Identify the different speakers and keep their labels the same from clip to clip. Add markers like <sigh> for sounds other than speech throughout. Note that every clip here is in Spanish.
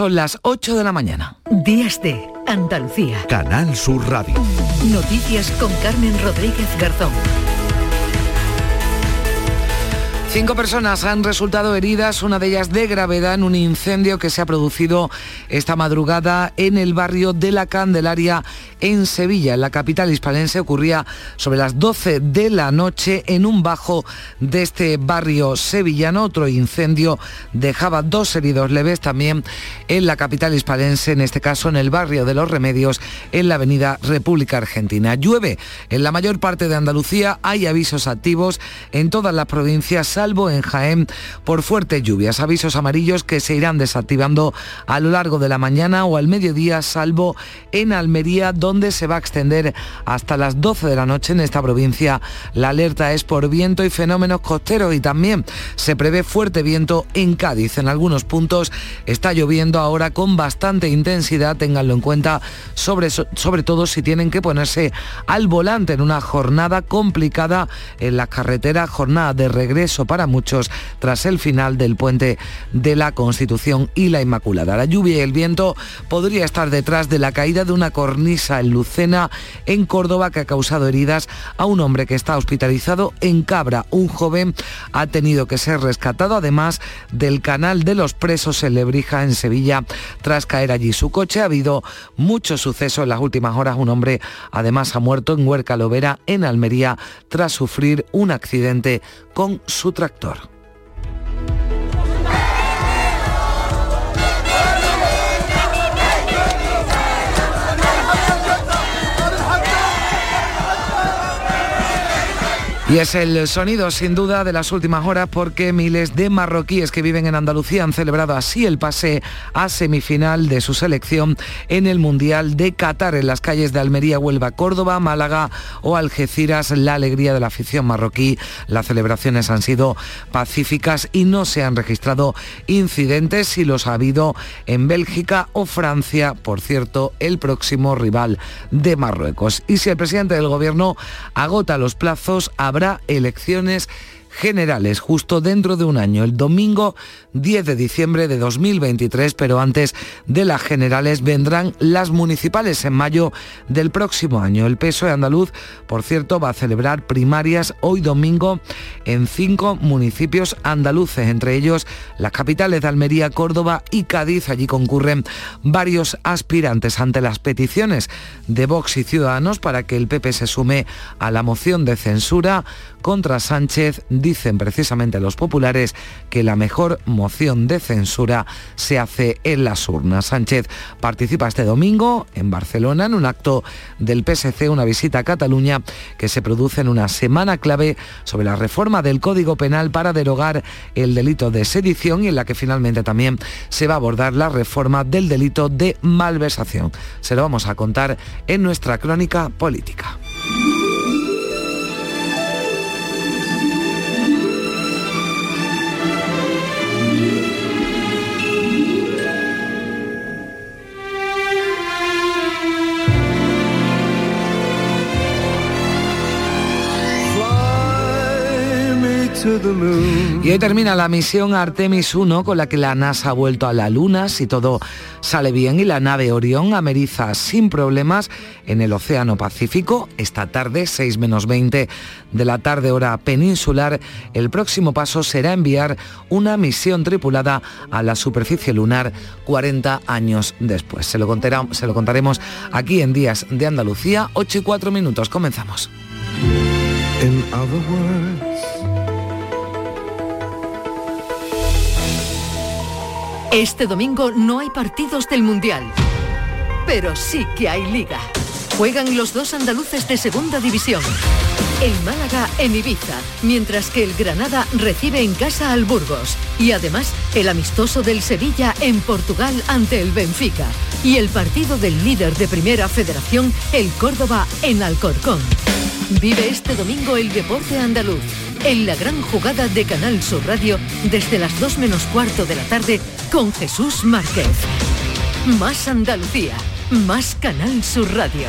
Speaker 1: son las 8 de la mañana.
Speaker 2: Días de Andalucía.
Speaker 3: Canal Sur Radio.
Speaker 2: Noticias con Carmen Rodríguez Garzón.
Speaker 1: Cinco personas han resultado heridas, una de ellas de gravedad, en un incendio que se ha producido esta madrugada en el barrio de la Candelaria, en Sevilla. En la capital hispalense ocurría sobre las 12 de la noche en un bajo de este barrio sevillano. Otro incendio dejaba dos heridos leves también en la capital hispalense, en este caso en el barrio de Los Remedios, en la avenida República Argentina. Llueve en la mayor parte de Andalucía, hay avisos activos en todas las provincias salvo en Jaén por fuertes lluvias. Avisos amarillos que se irán desactivando a lo largo de la mañana o al mediodía, salvo en Almería, donde se va a extender hasta las 12 de la noche en esta provincia. La alerta es por viento y fenómenos costeros y también se prevé fuerte viento en Cádiz. En algunos puntos está lloviendo ahora con bastante intensidad, ténganlo en cuenta, sobre, sobre todo si tienen que ponerse al volante en una jornada complicada en las carreteras, jornada de regreso para muchos tras el final del puente de la Constitución y la Inmaculada. La lluvia y el viento podría estar detrás de la caída de una cornisa en Lucena, en Córdoba, que ha causado heridas a un hombre que está hospitalizado en Cabra. Un joven ha tenido que ser rescatado, además del canal de los presos en Lebrija, en Sevilla, tras caer allí su coche. Ha habido muchos sucesos en las últimas horas. Un hombre además ha muerto en Huerca Lovera, en Almería, tras sufrir un accidente con su tractor. Y es el sonido sin duda de las últimas horas porque miles de marroquíes que viven en Andalucía han celebrado así el pase a semifinal de su selección en el Mundial de Qatar en las calles de Almería, Huelva, Córdoba, Málaga o Algeciras. La alegría de la afición marroquí. Las celebraciones han sido pacíficas y no se han registrado incidentes si los ha habido en Bélgica o Francia, por cierto, el próximo rival de Marruecos. Y si el presidente del gobierno agota los plazos, habrá elecciones generales justo dentro de un año, el domingo 10 de diciembre de 2023, pero antes de las generales vendrán las municipales en mayo del próximo año. El PSOE andaluz, por cierto, va a celebrar primarias hoy domingo en cinco municipios andaluces, entre ellos las capitales de Almería, Córdoba y Cádiz. Allí concurren varios aspirantes ante las peticiones de Vox y Ciudadanos para que el PP se sume a la moción de censura contra Sánchez. Dicen precisamente los populares que la mejor moción de censura se hace en las urnas. Sánchez participa este domingo en Barcelona en un acto del PSC, una visita a Cataluña que se produce en una semana clave sobre la reforma del Código Penal para derogar el delito de sedición y en la que finalmente también se va a abordar la reforma del delito de malversación. Se lo vamos a contar en nuestra crónica política. Y hoy termina la misión Artemis 1 con la que la NASA ha vuelto a la Luna, si todo sale bien, y la nave Orión ameriza sin problemas en el Océano Pacífico. Esta tarde, 6 menos 20 de la tarde hora peninsular, el próximo paso será enviar una misión tripulada a la superficie lunar 40 años después. Se lo, se lo contaremos aquí en Días de Andalucía, 8 y 4 minutos. Comenzamos.
Speaker 2: Este domingo no hay partidos del Mundial, pero sí que hay liga. Juegan los dos andaluces de segunda división. El Málaga en Ibiza, mientras que el Granada recibe en casa al Burgos. Y además el amistoso del Sevilla en Portugal ante el Benfica. Y el partido del líder de Primera Federación, el Córdoba en Alcorcón. Vive este domingo el deporte andaluz en la gran jugada de Canal Sur Radio desde las 2 menos cuarto de la tarde con Jesús Márquez. Más Andalucía, más Canal Sur Radio.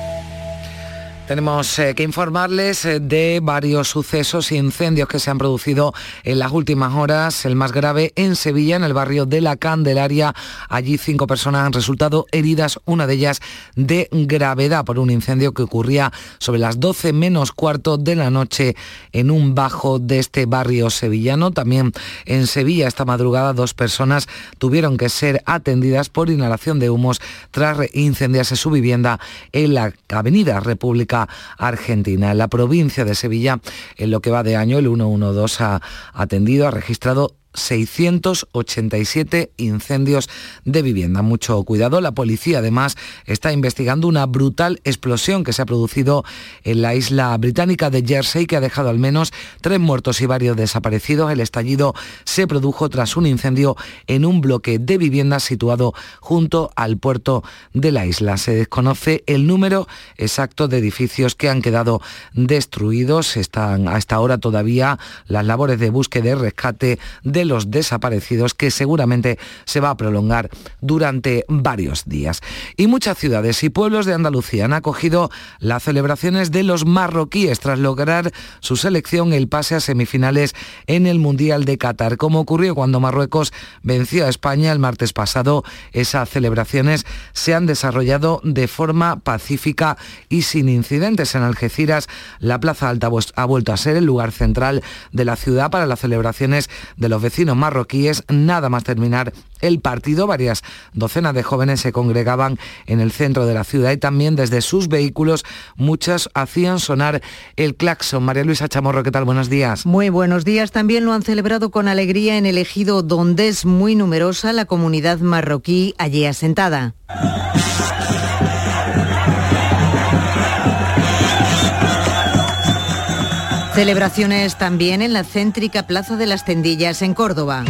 Speaker 1: Tenemos eh, que informarles eh, de varios sucesos y incendios que se han producido en las últimas horas. El más grave en Sevilla, en el barrio de la Candelaria. Allí cinco personas han resultado heridas, una de ellas de gravedad por un incendio que ocurría sobre las 12 menos cuarto de la noche en un bajo de este barrio sevillano. También en Sevilla esta madrugada dos personas tuvieron que ser atendidas por inhalación de humos tras incendiarse su vivienda en la avenida República Argentina. En la provincia de Sevilla, en lo que va de año, el 112 ha atendido, ha registrado 687 incendios de vivienda. Mucho cuidado. La policía además está investigando una brutal explosión que se ha producido en la isla británica de Jersey que ha dejado al menos tres muertos y varios desaparecidos. El estallido se produjo tras un incendio en un bloque de viviendas situado junto al puerto de la isla. Se desconoce el número exacto de edificios que han quedado destruidos. Están hasta ahora todavía las labores de búsqueda y rescate de los desaparecidos que seguramente se va a prolongar durante varios días. Y muchas ciudades y pueblos de Andalucía han acogido las celebraciones de los marroquíes tras lograr su selección el pase a semifinales en el Mundial de Qatar. Como ocurrió cuando Marruecos venció a España el martes pasado, esas celebraciones se han desarrollado de forma pacífica y sin incidentes en Algeciras. La Plaza Alta ha vuelto a ser el lugar central de la ciudad para las celebraciones de los vecinos marroquíes, nada más terminar el partido. Varias docenas de jóvenes se congregaban en el centro de la ciudad y también desde sus vehículos muchas hacían sonar el claxon. María Luisa Chamorro, ¿qué tal? Buenos días.
Speaker 4: Muy buenos días. También lo han celebrado con alegría en el ejido donde es muy numerosa la comunidad marroquí allí asentada. Celebraciones también en la céntrica Plaza de las Tendillas en Córdoba.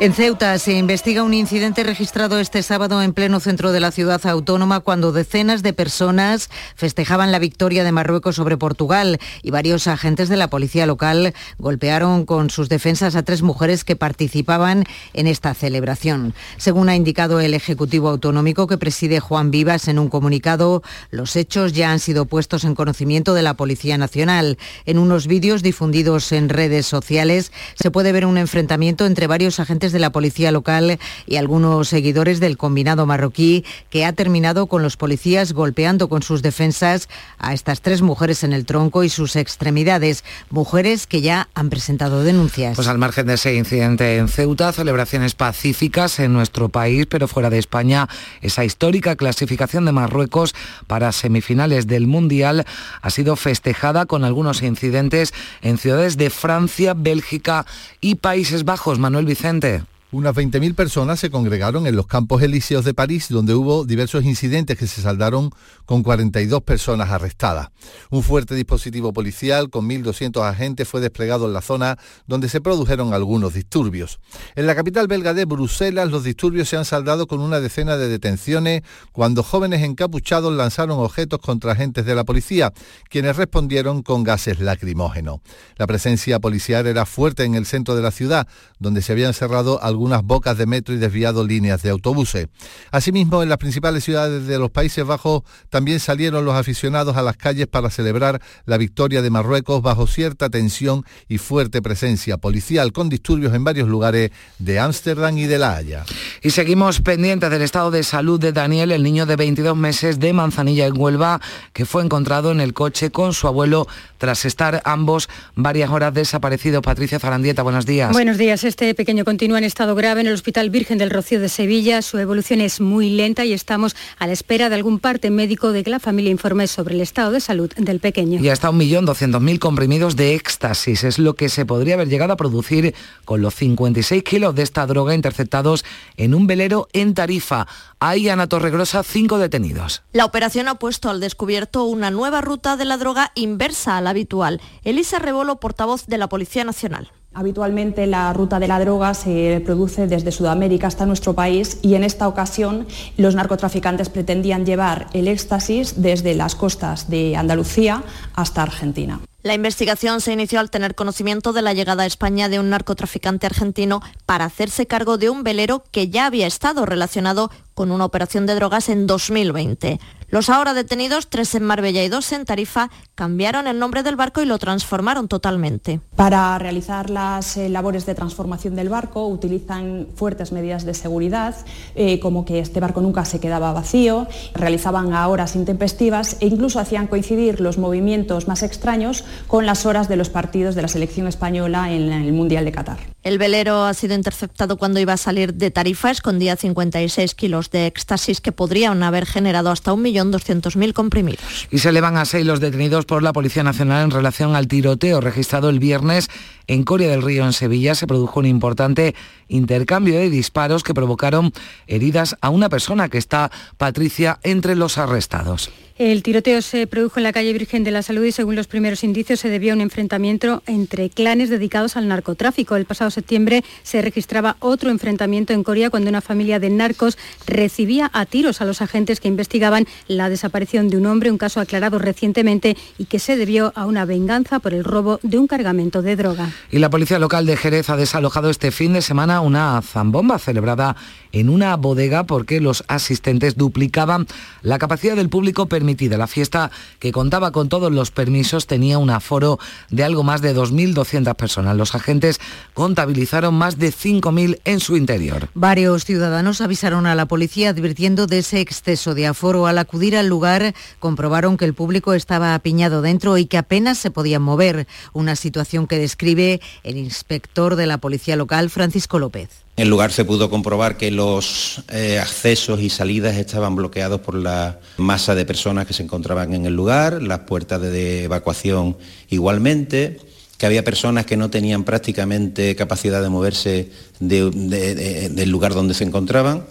Speaker 4: En Ceuta se investiga un incidente registrado este sábado en pleno centro de la ciudad autónoma cuando decenas de personas festejaban la victoria de Marruecos sobre Portugal y varios agentes de la policía local golpearon con sus defensas a tres mujeres que participaban en esta celebración. Según ha indicado el Ejecutivo Autonómico que preside Juan Vivas en un comunicado, los hechos ya han sido puestos en conocimiento de la Policía Nacional. En unos vídeos difundidos en redes sociales se puede ver un enfrentamiento entre varios agentes de la policía local y algunos seguidores del combinado marroquí que ha terminado con los policías golpeando con sus defensas a estas tres mujeres en el tronco y sus extremidades, mujeres que ya han presentado denuncias.
Speaker 1: Pues al margen de ese incidente en Ceuta, celebraciones pacíficas en nuestro país, pero fuera de España, esa histórica clasificación de Marruecos para semifinales del Mundial ha sido festejada con algunos incidentes en ciudades de Francia, Bélgica y Países Bajos. Manuel Vicente.
Speaker 5: Unas 20.000 personas se congregaron en los Campos Elíseos de París, donde hubo diversos incidentes que se saldaron con 42 personas arrestadas. Un fuerte dispositivo policial con 1.200 agentes fue desplegado en la zona donde se produjeron algunos disturbios. En la capital belga de Bruselas, los disturbios se han saldado con una decena de detenciones cuando jóvenes encapuchados lanzaron objetos contra agentes de la policía, quienes respondieron con gases lacrimógenos. La presencia policial era fuerte en el centro de la ciudad, donde se habían cerrado algunos algunas bocas de metro y desviado líneas de autobuses. Asimismo, en las principales ciudades de los Países Bajos también salieron los aficionados a las calles para celebrar la victoria de Marruecos bajo cierta tensión y fuerte presencia policial, con disturbios en varios lugares de Ámsterdam y de La Haya.
Speaker 1: Y seguimos pendientes del estado de salud de Daniel, el niño de 22 meses de Manzanilla en Huelva, que fue encontrado en el coche con su abuelo tras estar ambos varias horas desaparecidos. Patricia Zarandieta, buenos días.
Speaker 6: Buenos días. Este pequeño continúa en estado grave en el Hospital Virgen del Rocío de Sevilla. Su evolución es muy lenta y estamos a la espera de algún parte médico de que la familia informe sobre el estado de salud del pequeño.
Speaker 1: Y hasta 1.200.000 comprimidos de éxtasis es lo que se podría haber llegado a producir con los 56 kilos de esta droga interceptados en un velero en Tarifa. Hay, Ana Torregrosa, cinco detenidos.
Speaker 7: La operación ha puesto al descubierto una nueva ruta de la droga inversa a la habitual. Elisa Rebolo, portavoz de la Policía Nacional.
Speaker 8: Habitualmente la ruta de la droga se produce desde Sudamérica hasta nuestro país y en esta ocasión los narcotraficantes pretendían llevar el éxtasis desde las costas de Andalucía hasta Argentina.
Speaker 9: La investigación se inició al tener conocimiento de la llegada a España de un narcotraficante argentino para hacerse cargo de un velero que ya había estado relacionado con una operación de drogas en 2020. Los ahora detenidos, tres en Marbella y dos en Tarifa, cambiaron el nombre del barco y lo transformaron totalmente.
Speaker 8: Para realizar las eh, labores de transformación del barco utilizan fuertes medidas de seguridad, eh, como que este barco nunca se quedaba vacío, realizaban a horas intempestivas e incluso hacían coincidir los movimientos más extraños con las horas de los partidos de la selección española en el Mundial de Qatar.
Speaker 9: El velero ha sido interceptado cuando iba a salir de Tarifa, escondía 56 kilos de éxtasis que podrían haber generado hasta 1.200.000 comprimidos.
Speaker 1: Y se elevan a seis los detenidos por la Policía Nacional en relación al tiroteo registrado el viernes en Coria del Río, en Sevilla. Se produjo un importante intercambio de disparos que provocaron heridas a una persona que está, Patricia, entre los arrestados.
Speaker 6: El tiroteo se produjo en la calle Virgen de la Salud y según los primeros indicios se debió a un enfrentamiento entre clanes dedicados al narcotráfico. El pasado septiembre se registraba otro enfrentamiento en Corea cuando una familia de narcos recibía a tiros a los agentes que investigaban la desaparición de un hombre, un caso aclarado recientemente y que se debió a una venganza por el robo de un cargamento de droga.
Speaker 1: Y la policía local de Jerez ha desalojado este fin de semana una zambomba celebrada en una bodega porque los asistentes duplicaban la capacidad del público permitida. La fiesta, que contaba con todos los permisos, tenía un aforo de algo más de 2.200 personas. Los agentes contabilizaron más de 5.000 en su interior.
Speaker 4: Varios ciudadanos avisaron a la policía advirtiendo de ese exceso de aforo. Al acudir al lugar, comprobaron que el público estaba apiñado dentro y que apenas se podían mover. Una situación que describe el inspector de la policía local, Francisco López.
Speaker 10: El lugar se pudo comprobar que los eh, accesos y salidas estaban bloqueados por la masa de personas que se encontraban en el lugar, las puertas de evacuación igualmente, que había personas que no tenían prácticamente capacidad de moverse del lugar donde se encontraban.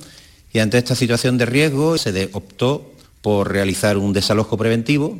Speaker 10: Y ante esta situación de riesgo se optó por realizar un desalojo preventivo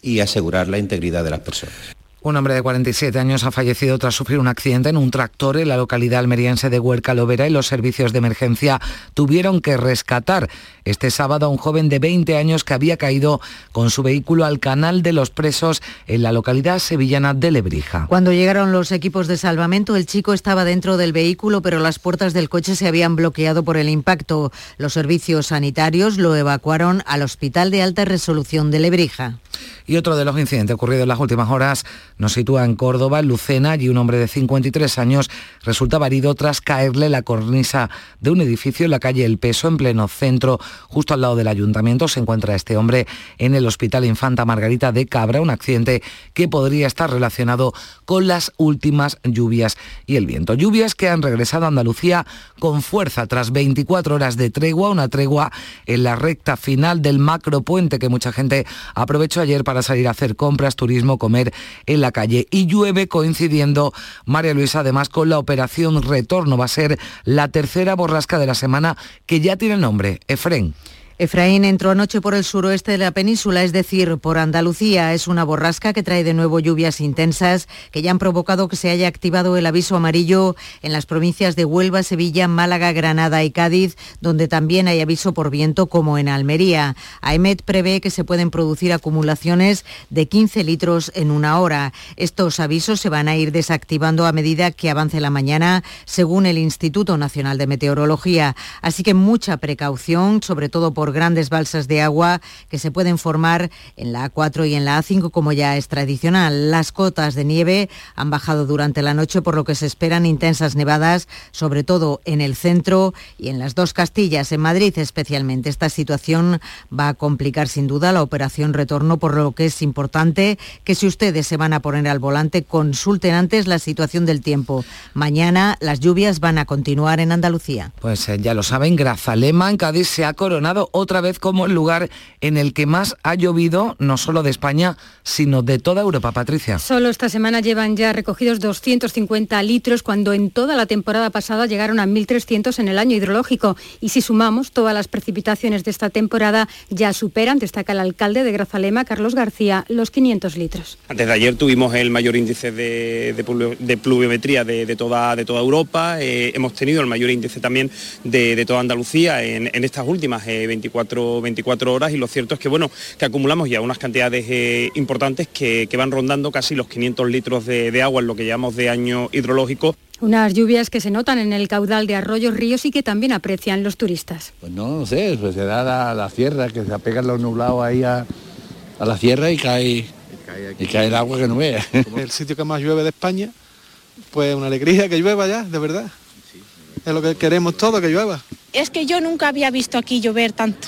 Speaker 10: y asegurar la integridad de las personas.
Speaker 1: Un hombre de 47 años ha fallecido tras sufrir un accidente en un tractor en la localidad almeriense de Huerca Lovera y los servicios de emergencia tuvieron que rescatar este sábado a un joven de 20 años que había caído con su vehículo al canal de los presos en la localidad sevillana de Lebrija.
Speaker 4: Cuando llegaron los equipos de salvamento, el chico estaba dentro del vehículo, pero las puertas del coche se habían bloqueado por el impacto. Los servicios sanitarios lo evacuaron al Hospital de Alta Resolución de Lebrija.
Speaker 1: Y otro de los incidentes ocurridos en las últimas horas nos sitúa en Córdoba, en Lucena, y un hombre de 53 años resultaba herido tras caerle la cornisa de un edificio en la calle El Peso, en pleno centro, justo al lado del ayuntamiento. Se encuentra este hombre en el Hospital Infanta Margarita de Cabra, un accidente que podría estar relacionado con las últimas lluvias y el viento. Lluvias que han regresado a Andalucía con fuerza tras 24 horas de tregua, una tregua en la recta final del macropuente que mucha gente aprovechó ayer para salir a hacer compras, turismo, comer en la calle. Y llueve coincidiendo, María Luisa, además con la operación Retorno. Va a ser la tercera borrasca de la semana que ya tiene nombre, Efren.
Speaker 4: Efraín entró anoche por el suroeste de la península, es decir, por Andalucía. Es una borrasca que trae de nuevo lluvias intensas que ya han provocado que se haya activado el aviso amarillo en las provincias de Huelva, Sevilla, Málaga, Granada y Cádiz, donde también hay aviso por viento como en Almería. AEMET prevé que se pueden producir acumulaciones de 15 litros en una hora. Estos avisos se van a ir desactivando a medida que avance la mañana, según el Instituto Nacional de Meteorología. Así que mucha precaución, sobre todo por grandes balsas de agua que se pueden formar en la A4 y en la A5 como ya es tradicional. Las cotas de nieve han bajado durante la noche por lo que se esperan intensas nevadas, sobre todo en el centro y en las dos Castillas, en Madrid especialmente. Esta situación va a complicar sin duda la operación retorno, por lo que es importante que si ustedes se van a poner al volante, consulten antes la situación del tiempo. Mañana las lluvias van a continuar en Andalucía.
Speaker 1: Pues eh, ya lo saben, Grazalema en Cádiz se ha coronado otra vez como el lugar en el que más ha llovido, no solo de España, sino de toda Europa. Patricia.
Speaker 6: Solo esta semana llevan ya recogidos 250 litros, cuando en toda la temporada pasada llegaron a 1.300 en el año hidrológico. Y si sumamos, todas las precipitaciones de esta temporada ya superan, destaca el alcalde de Grazalema, Carlos García, los 500 litros.
Speaker 11: Antes de ayer tuvimos el mayor índice de, pluviometría de, toda, de toda Europa. Eh, hemos tenido el mayor índice también de, toda Andalucía en, estas últimas 24 eh,
Speaker 12: 24, 24 horas y lo cierto es que bueno, que acumulamos ya unas cantidades eh, importantes que, van rondando casi los 500 litros de, de agua en lo que llamamos de año hidrológico.
Speaker 6: Unas lluvias que se notan en el caudal de arroyos, ríos y que también aprecian los turistas.
Speaker 13: Pues no, no sé, pues se da la, la sierra, que se apegan los nublados ahí a, la sierra y cae, y cae, el agua que no vea.
Speaker 14: el sitio que más llueve de España, pues una alegría que llueva ya, de verdad. Es lo que queremos todo, que llueva.
Speaker 15: Es que yo nunca había visto aquí llover tanto.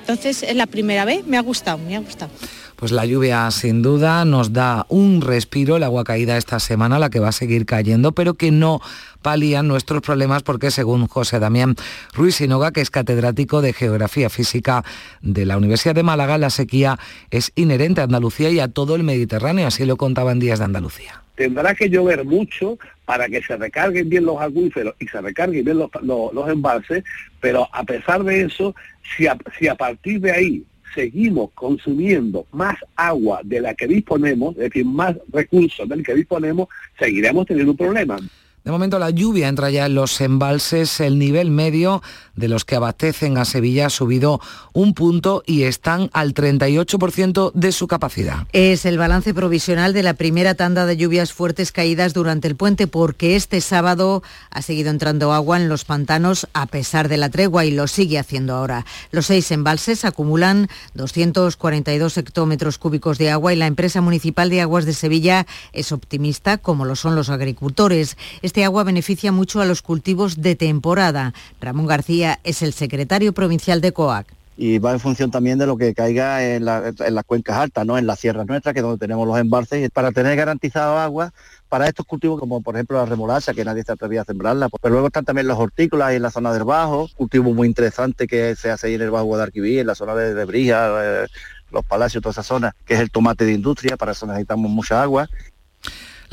Speaker 15: Entonces es la primera vez, me ha gustado, me ha gustado.
Speaker 1: Pues la lluvia sin duda nos da un respiro, el agua caída esta semana, la que va a seguir cayendo, pero que no palían nuestros problemas porque según José Damián Ruiz Sinoga, que es catedrático de Geografía Física de la Universidad de Málaga, la sequía es inherente a Andalucía y a todo el Mediterráneo, así lo contaban días de Andalucía.
Speaker 16: Tendrá que llover mucho para que se recarguen bien los acuíferos y se recarguen bien los, embalses, pero a pesar de eso, si si a partir de ahí seguimos consumiendo más agua de la que disponemos, es decir, más recursos del que disponemos, seguiremos teniendo un problema.
Speaker 1: De momento la lluvia entra ya en los embalses, el nivel medio de los que abastecen a Sevilla ha subido un punto y están al 38% de su capacidad.
Speaker 4: Es el balance provisional de la primera tanda de lluvias fuertes caídas durante el puente porque este sábado ha seguido entrando agua en los pantanos a pesar de la tregua y lo sigue haciendo ahora. Los seis embalses acumulan 242 hectómetros cúbicos de agua y la empresa municipal de aguas de Sevilla es optimista como lo son los agricultores. Este agua beneficia mucho a los cultivos de temporada. Ramón García es el secretario provincial de COAC
Speaker 17: y va en función también de lo que caiga en, las cuencas altas, ¿no? en las sierras nuestras, que es donde tenemos los embalses, para tener garantizado agua para estos cultivos como por ejemplo la remolacha, que nadie se atrevía a sembrarla, pero luego están también los hortícolas en la zona del Bajo, cultivo muy interesante que se hace ahí en el Bajo Guadalquivir, en la zona de, de Brija, eh, los palacios, toda esa zona, que es el tomate de industria, para eso necesitamos mucha agua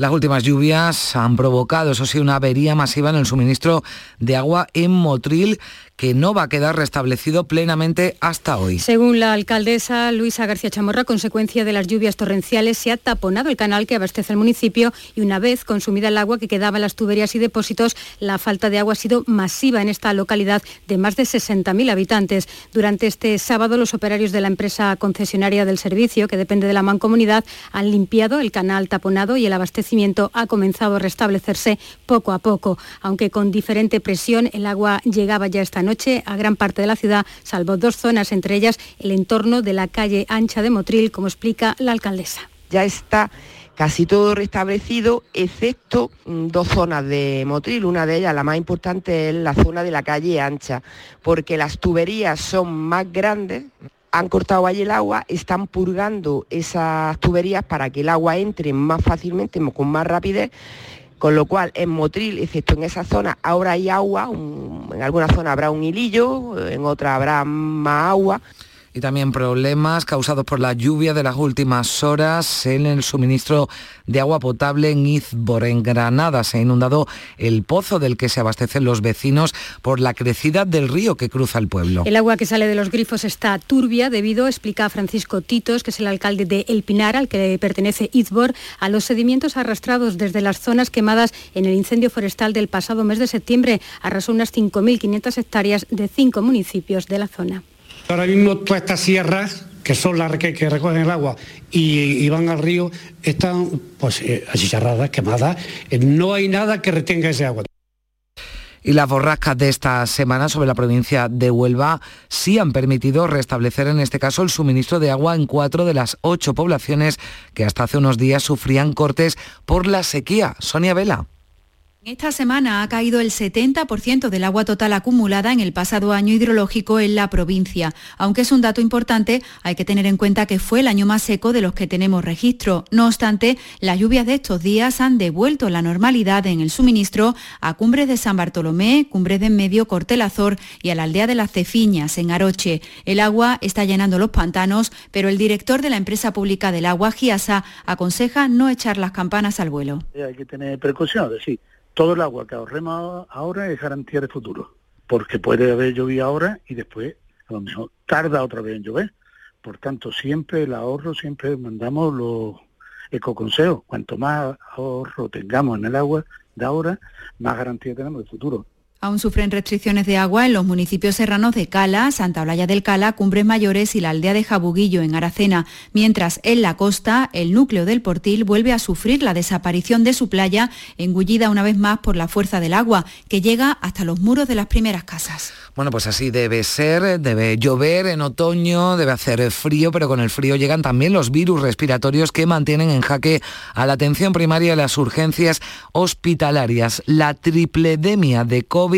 Speaker 1: las últimas lluvias han provocado, eso sí, una avería masiva en el suministro de agua en Motril que no va a quedar restablecido plenamente hasta hoy.
Speaker 6: Según la alcaldesa Luisa García Chamorra, consecuencia de las lluvias torrenciales, se ha taponado el canal que abastece el municipio y una vez consumida el agua que quedaba en las tuberías y depósitos, la falta de agua ha sido masiva en esta localidad de más de 60.000 habitantes. Durante este sábado, los operarios de la empresa concesionaria del servicio, que depende de la mancomunidad, han limpiado el canal taponado y el abastecimiento ha comenzado a restablecerse poco a poco. Aunque con diferente presión, el agua llegaba ya esta noche a gran parte de la ciudad, salvo dos zonas, entre ellas el entorno de la calle ancha de Motril, como explica la alcaldesa.
Speaker 18: Ya está casi todo restablecido, excepto mm, dos zonas de Motril. Una de ellas, la más importante, es la zona de la calle ancha, porque las tuberías son más grandes, han cortado ahí el agua, están purgando esas tuberías para que el agua entre más fácilmente, con más rapidez con lo cual en Motril, excepto en esa zona, ahora hay agua, en alguna zona habrá un hilillo, en otra habrá más agua
Speaker 1: y también problemas causados por la lluvia de las últimas horas en el suministro de agua potable en Izbor, en Granada. Se ha inundado el pozo del que se abastecen los vecinos por la crecida del río que cruza el pueblo.
Speaker 6: El agua que sale de los grifos está turbia debido, explica Francisco Titos, que es el alcalde de El Pinar, al que pertenece Izbor, a los sedimentos arrastrados desde las zonas quemadas en el incendio forestal del pasado mes de septiembre. Arrasó unas 5.500 hectáreas de cinco municipios de la zona.
Speaker 19: Ahora mismo todas estas sierras, que son las que, recogen el agua y, van al río, están pues eh, quemadas. Eh, no hay nada que retenga ese agua.
Speaker 1: Y las borrascas de esta semana sobre la provincia de Huelva sí han permitido restablecer en este caso el suministro de agua en cuatro de las ocho poblaciones que hasta hace unos días sufrían cortes por la sequía. Sonia Vela.
Speaker 20: Esta semana ha caído el 70% del agua total acumulada en el pasado año hidrológico en la provincia. Aunque es un dato importante, hay que tener en cuenta que fue el año más seco de los que tenemos registro. No obstante, las lluvias de estos días han devuelto la normalidad en el suministro a Cumbres de San Bartolomé, Cumbres de Medio, Cortelazor y a la aldea de las Cefiñas, en Aroche. El agua está llenando los pantanos, pero el director de la empresa pública del agua, Giasa, aconseja no echar las campanas al vuelo.
Speaker 21: Hay que tener precaución, sí todo el agua que ahorremos ahora es garantía de futuro, porque puede haber llovido ahora y después a lo mejor tarda otra vez en llover. Por tanto, siempre el ahorro, siempre mandamos los ecoconsejos. Cuanto más ahorro tengamos en el agua de ahora, más garantía tenemos de futuro.
Speaker 22: Aún sufren restricciones de agua en los municipios serranos de Cala, Santa Olalla del Cala, Cumbres Mayores y la aldea de Jabuguillo en Aracena, mientras en la costa el núcleo del Portil vuelve a sufrir la desaparición de su playa, engullida una vez más por la fuerza del agua, que llega hasta los muros de las primeras casas.
Speaker 1: Bueno, pues así debe ser, debe llover en otoño, debe hacer frío, pero con el frío llegan también los virus respiratorios que mantienen en jaque a la atención primaria y las urgencias hospitalarias. La tripledemia de COVID,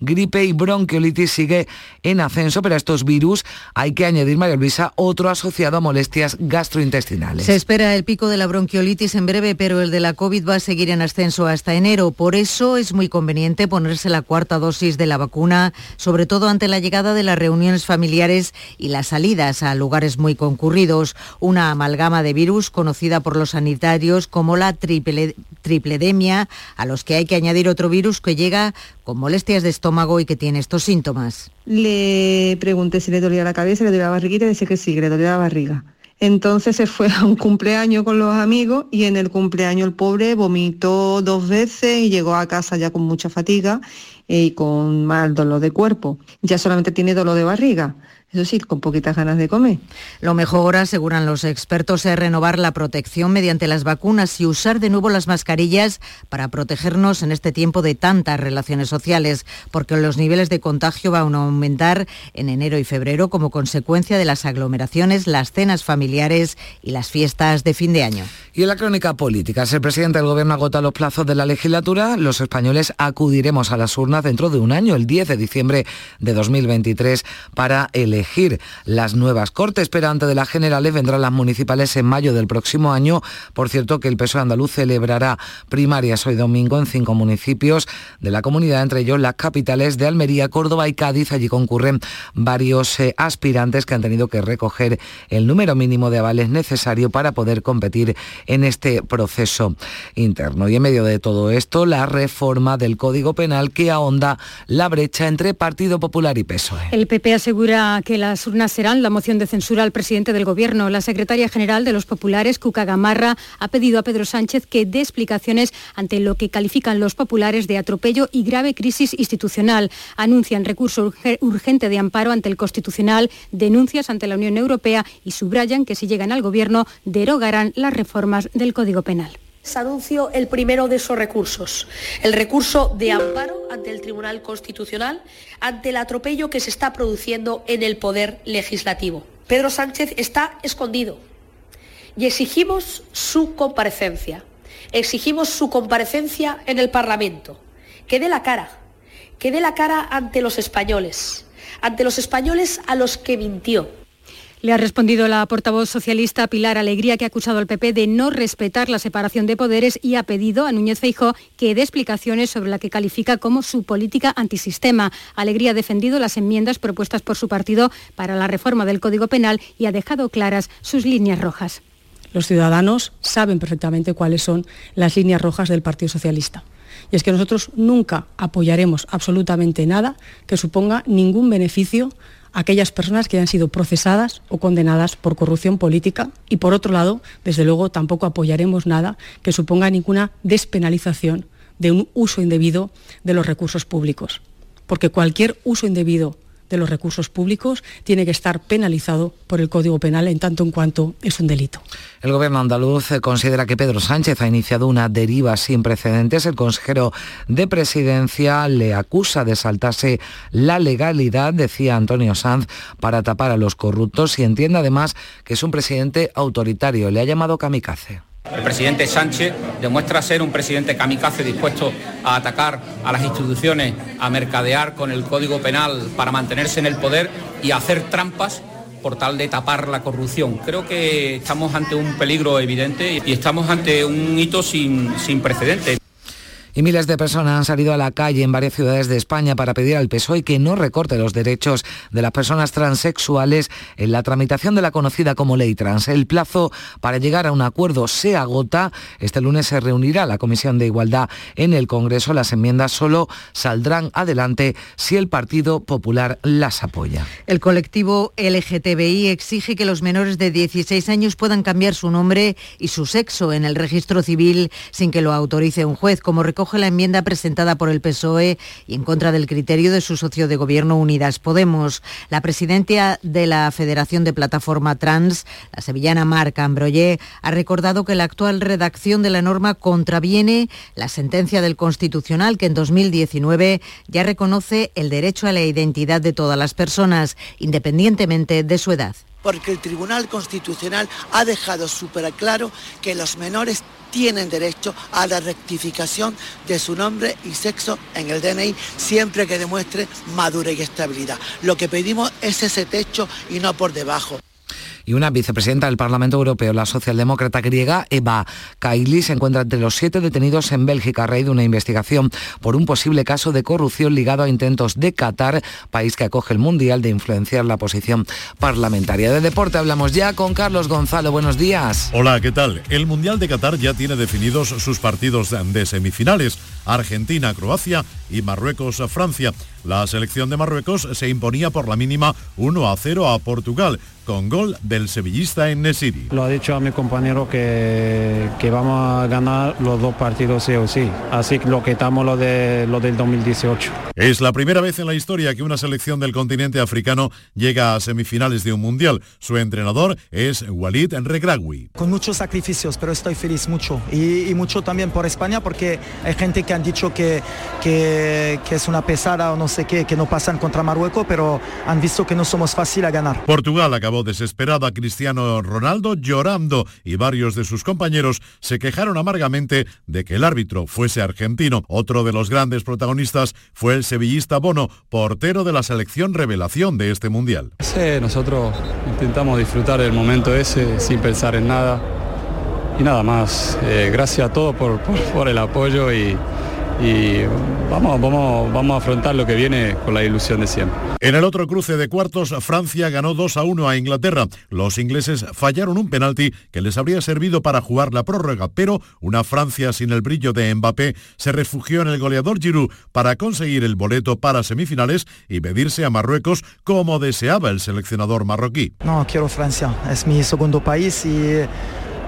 Speaker 1: gripe y bronquiolitis sigue en ascenso, pero a estos virus hay que añadir, María Luisa, otro asociado a molestias gastrointestinales.
Speaker 4: Se espera el pico de la bronquiolitis en breve, pero el de la COVID va a seguir en ascenso hasta enero. Por eso es muy conveniente ponerse la cuarta dosis de la vacuna, sobre todo ante la llegada de las reuniones familiares y las salidas a lugares muy concurridos. Una amalgama de virus conocida por los sanitarios como la triple, tripledemia, a los que hay que añadir otro virus que llega con de estómago y que tiene estos síntomas.
Speaker 23: Le pregunté si le dolía la cabeza, le dolía la barriguita y decía que sí, le dolía la barriga. Entonces se fue a un cumpleaños con los amigos y en el cumpleaños el pobre vomitó dos veces y llegó a casa ya con mucha fatiga y con mal dolor de cuerpo. Ya solamente tiene dolor de barriga eso sí, con poquitas ganas de comer.
Speaker 4: Lo mejor, aseguran los expertos, es renovar la protección mediante las vacunas y usar de nuevo las mascarillas para protegernos en este tiempo de tantas relaciones sociales, porque los niveles de contagio van a aumentar en enero y febrero como consecuencia de las aglomeraciones, las cenas familiares y las fiestas de fin de año.
Speaker 1: Y en la crónica política, si el presidente del gobierno agota los plazos de la legislatura, los españoles acudiremos a las urnas dentro de un año, el 10 de diciembre de 2023, para elegir las nuevas cortes. Pero antes de las generales vendrán las municipales en mayo del próximo año. Por cierto, que el PSOE andaluz celebrará primarias hoy domingo en cinco municipios de la comunidad, entre ellos las capitales de Almería, Córdoba y Cádiz. Allí concurren varios eh, aspirantes que han tenido que recoger el número mínimo de avales necesario para poder competir en este proceso interno. Y en medio de todo esto, la reforma del Código Penal que ahonda la brecha entre Partido Popular y PSOE.
Speaker 6: El PP asegura que las urnas serán la moción de censura al presidente del Gobierno. La secretaria general de los populares, Cuca Gamarra, ha pedido a Pedro Sánchez que dé explicaciones ante lo que califican los populares de atropello y grave crisis institucional. Anuncian recurso urgente de amparo ante el Constitucional, denuncias ante la Unión Europea y subrayan que si llegan al Gobierno derogarán las reformas del Código Penal.
Speaker 24: Se anuncio el primero de esos recursos, el recurso de amparo ante el Tribunal Constitucional ante el atropello que se está produciendo en el Poder Legislativo. Pedro Sánchez está escondido y exigimos su comparecencia. Exigimos su comparecencia en el Parlamento, que dé la cara, que dé la cara ante los españoles, ante los españoles a los que mintió,
Speaker 6: le ha respondido la portavoz socialista Pilar Alegría, que ha acusado al PP de no respetar la separación de poderes y ha pedido a Núñez Feijó que dé explicaciones sobre la que califica como su política antisistema. Alegría ha defendido las enmiendas propuestas por su partido para la reforma del Código Penal y ha dejado claras sus líneas rojas.
Speaker 25: Los ciudadanos saben perfectamente cuáles son las líneas rojas del Partido Socialista. Y es que nosotros nunca apoyaremos absolutamente nada que suponga ningún beneficio aquellas personas que hayan sido procesadas o condenadas por corrupción política. Y por otro lado, desde luego, tampoco apoyaremos nada que suponga ninguna despenalización de un uso indebido de los recursos públicos, porque cualquier uso indebido de los recursos públicos tiene que estar penalizado por el Código Penal en tanto en cuanto es un delito.
Speaker 1: El gobierno andaluz considera que Pedro Sánchez ha iniciado una deriva sin precedentes. El consejero de presidencia le acusa de saltarse la legalidad, decía Antonio Sanz, para tapar a los corruptos y entiende además que es un presidente autoritario. Le ha llamado kamikaze.
Speaker 26: El presidente Sánchez demuestra ser un presidente kamikaze dispuesto a atacar a las instituciones, a mercadear con el Código Penal para mantenerse en el poder y a hacer trampas por tal de tapar la corrupción. Creo que estamos ante un peligro evidente y estamos ante un hito sin, sin precedentes.
Speaker 1: Y miles de personas han salido a la calle en varias ciudades de España para pedir al PSOE que no recorte los derechos de las personas transexuales en la tramitación de la conocida como ley trans. El plazo para llegar a un acuerdo se agota. Este lunes se reunirá la Comisión de Igualdad en el Congreso. Las enmiendas solo saldrán adelante si el Partido Popular las apoya.
Speaker 4: El colectivo LGTBI exige que los menores de 16 años puedan cambiar su nombre y su sexo en el registro civil sin que lo autorice un juez, como recoge la enmienda presentada por el PSOE y en contra del criterio de su socio de gobierno Unidas Podemos. La presidenta de la Federación de Plataforma Trans, la sevillana Marca Ambroyé, ha recordado que la actual redacción de la norma contraviene la sentencia del Constitucional que en 2019 ya reconoce el derecho a la identidad de todas las personas, independientemente de su edad
Speaker 27: porque el Tribunal Constitucional ha dejado súper claro que los menores tienen derecho a la rectificación de su nombre y sexo en el DNI siempre que demuestre madurez y estabilidad. Lo que pedimos es ese techo y no por debajo
Speaker 1: y una vicepresidenta del Parlamento Europeo, la socialdemócrata griega Eva Kaili, se encuentra entre los siete detenidos en Bélgica a raíz de una investigación por un posible caso de corrupción ligado a intentos de Qatar, país que acoge el Mundial, de influenciar la posición parlamentaria. De deporte hablamos ya con Carlos Gonzalo. Buenos días.
Speaker 28: Hola, ¿qué tal? El Mundial de Qatar ya tiene definidos sus partidos de semifinales. Argentina, Croacia y Marruecos, Francia. La selección de Marruecos se imponía por la mínima 1 a 0 a Portugal con gol del sevillista en Nesiri.
Speaker 29: Lo ha dicho a mi compañero que, que vamos a ganar los dos partidos sí o sí, así que lo que estamos lo, de, lo del 2018.
Speaker 28: Es la primera vez en la historia que una selección del continente africano llega a semifinales de un mundial. Su entrenador es Walid Regragui.
Speaker 30: Con muchos sacrificios, pero estoy feliz mucho y, y, mucho también por España porque hay gente que han dicho que, que, que es una pesada o no sé qué, que no pasan contra Marruecos, pero han visto que no somos fácil a ganar.
Speaker 28: Portugal acabó desesperada Cristiano Ronaldo llorando y varios de sus compañeros se quejaron amargamente de que el árbitro fuese argentino. Otro de los grandes protagonistas fue el sevillista Bono, portero de la selección revelación de este mundial.
Speaker 29: Sí, nosotros intentamos disfrutar del momento ese sin pensar en nada. Y nada más, eh, gracias a todos por, por, por el apoyo y, y vamos, vamos, vamos a afrontar lo que viene con la ilusión de siempre.
Speaker 28: En el otro cruce de cuartos, Francia ganó 2 a 1 a Inglaterra. Los ingleses fallaron un penalti que les habría servido para jugar la prórroga, pero una Francia sin el brillo de Mbappé se refugió en el goleador Giroud para conseguir el boleto para semifinales y medirse a Marruecos como deseaba el seleccionador marroquí.
Speaker 30: No, quiero Francia, es mi segundo país y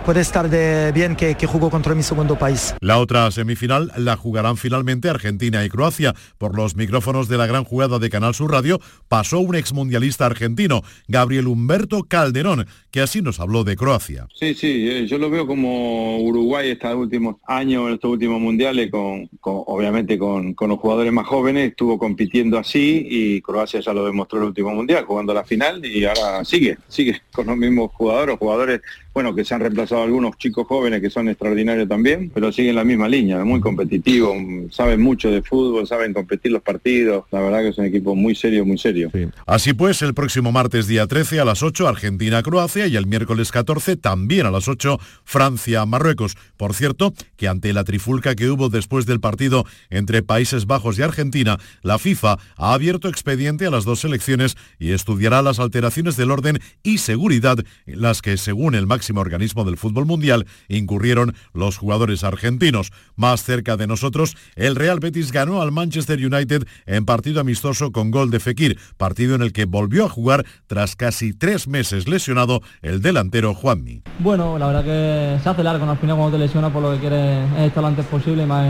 Speaker 30: puede estar de bien que, que, jugó contra mi segundo país.
Speaker 28: La otra semifinal la jugarán finalmente Argentina y Croacia. Por los micrófonos de la gran jugada de Canal Sur Radio pasó un exmundialista argentino, Gabriel Humberto Calderón, que así nos habló de Croacia.
Speaker 31: Sí, sí, eh, yo lo veo como Uruguay estos últimos años, estos últimos mundiales, con, con obviamente con, con, los jugadores más jóvenes, estuvo compitiendo así y Croacia ya lo demostró en el último mundial, jugando la final y ahora sigue, sigue con los mismos jugadores, jugadores bueno, que se han reemplazado algunos chicos jóvenes que son extraordinarios también, pero siguen la misma línea, muy competitivo, saben mucho de fútbol, saben competir los partidos, la verdad que es un equipo muy serio, muy serio.
Speaker 28: Sí. Así pues, el próximo martes día 13 a las 8 Argentina-Croacia y el miércoles 14 también a las 8 Francia-Marruecos. Por cierto, que ante la trifulca que hubo después del partido entre Países Bajos y Argentina, la FIFA ha abierto expediente a las dos selecciones y estudiará las alteraciones del orden y seguridad en las que, según el máximo organismo del fútbol mundial, incurrieron los jugadores argentinos. Más cerca de nosotros, el Real Betis ganó al Manchester United en partido amistoso con gol de Fekir, partido en el que volvió a jugar tras casi tres meses lesionado el delantero Juanmi.
Speaker 32: Bueno, la verdad que se hace largo, al final cuando te lesionas por lo que quieres es estar lo antes posible, más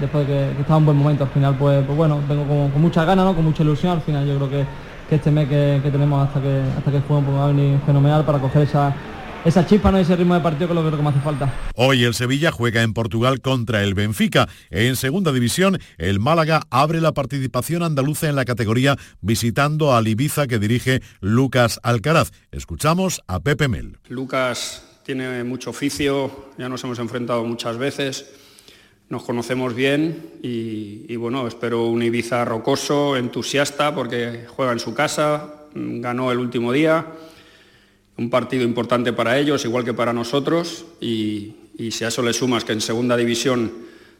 Speaker 32: después de que, que está en un buen momento, al final pues, pues bueno, vengo con, con muchas ganas, ¿no? con mucha ilusión, al final yo creo que, este mes que, tenemos hasta que hasta que jueguen pues va a venir fenomenal para coger esa esa chispa, no ese ritmo de partido que lo que me hace falta.
Speaker 28: Hoy el Sevilla juega en Portugal contra el Benfica. En segunda división, el Málaga abre la participación andaluza en la categoría visitando al Ibiza que dirige Lucas Alcaraz. Escuchamos a Pepe Mel.
Speaker 12: Lucas tiene mucho oficio, ya nos hemos enfrentado muchas veces, nos conocemos bien y, y bueno, espero un Ibiza rocoso, entusiasta porque juega en su casa, ganó el último día un partido importante para ellos, igual que para nosotros, y, y, si a eso le sumas que en segunda división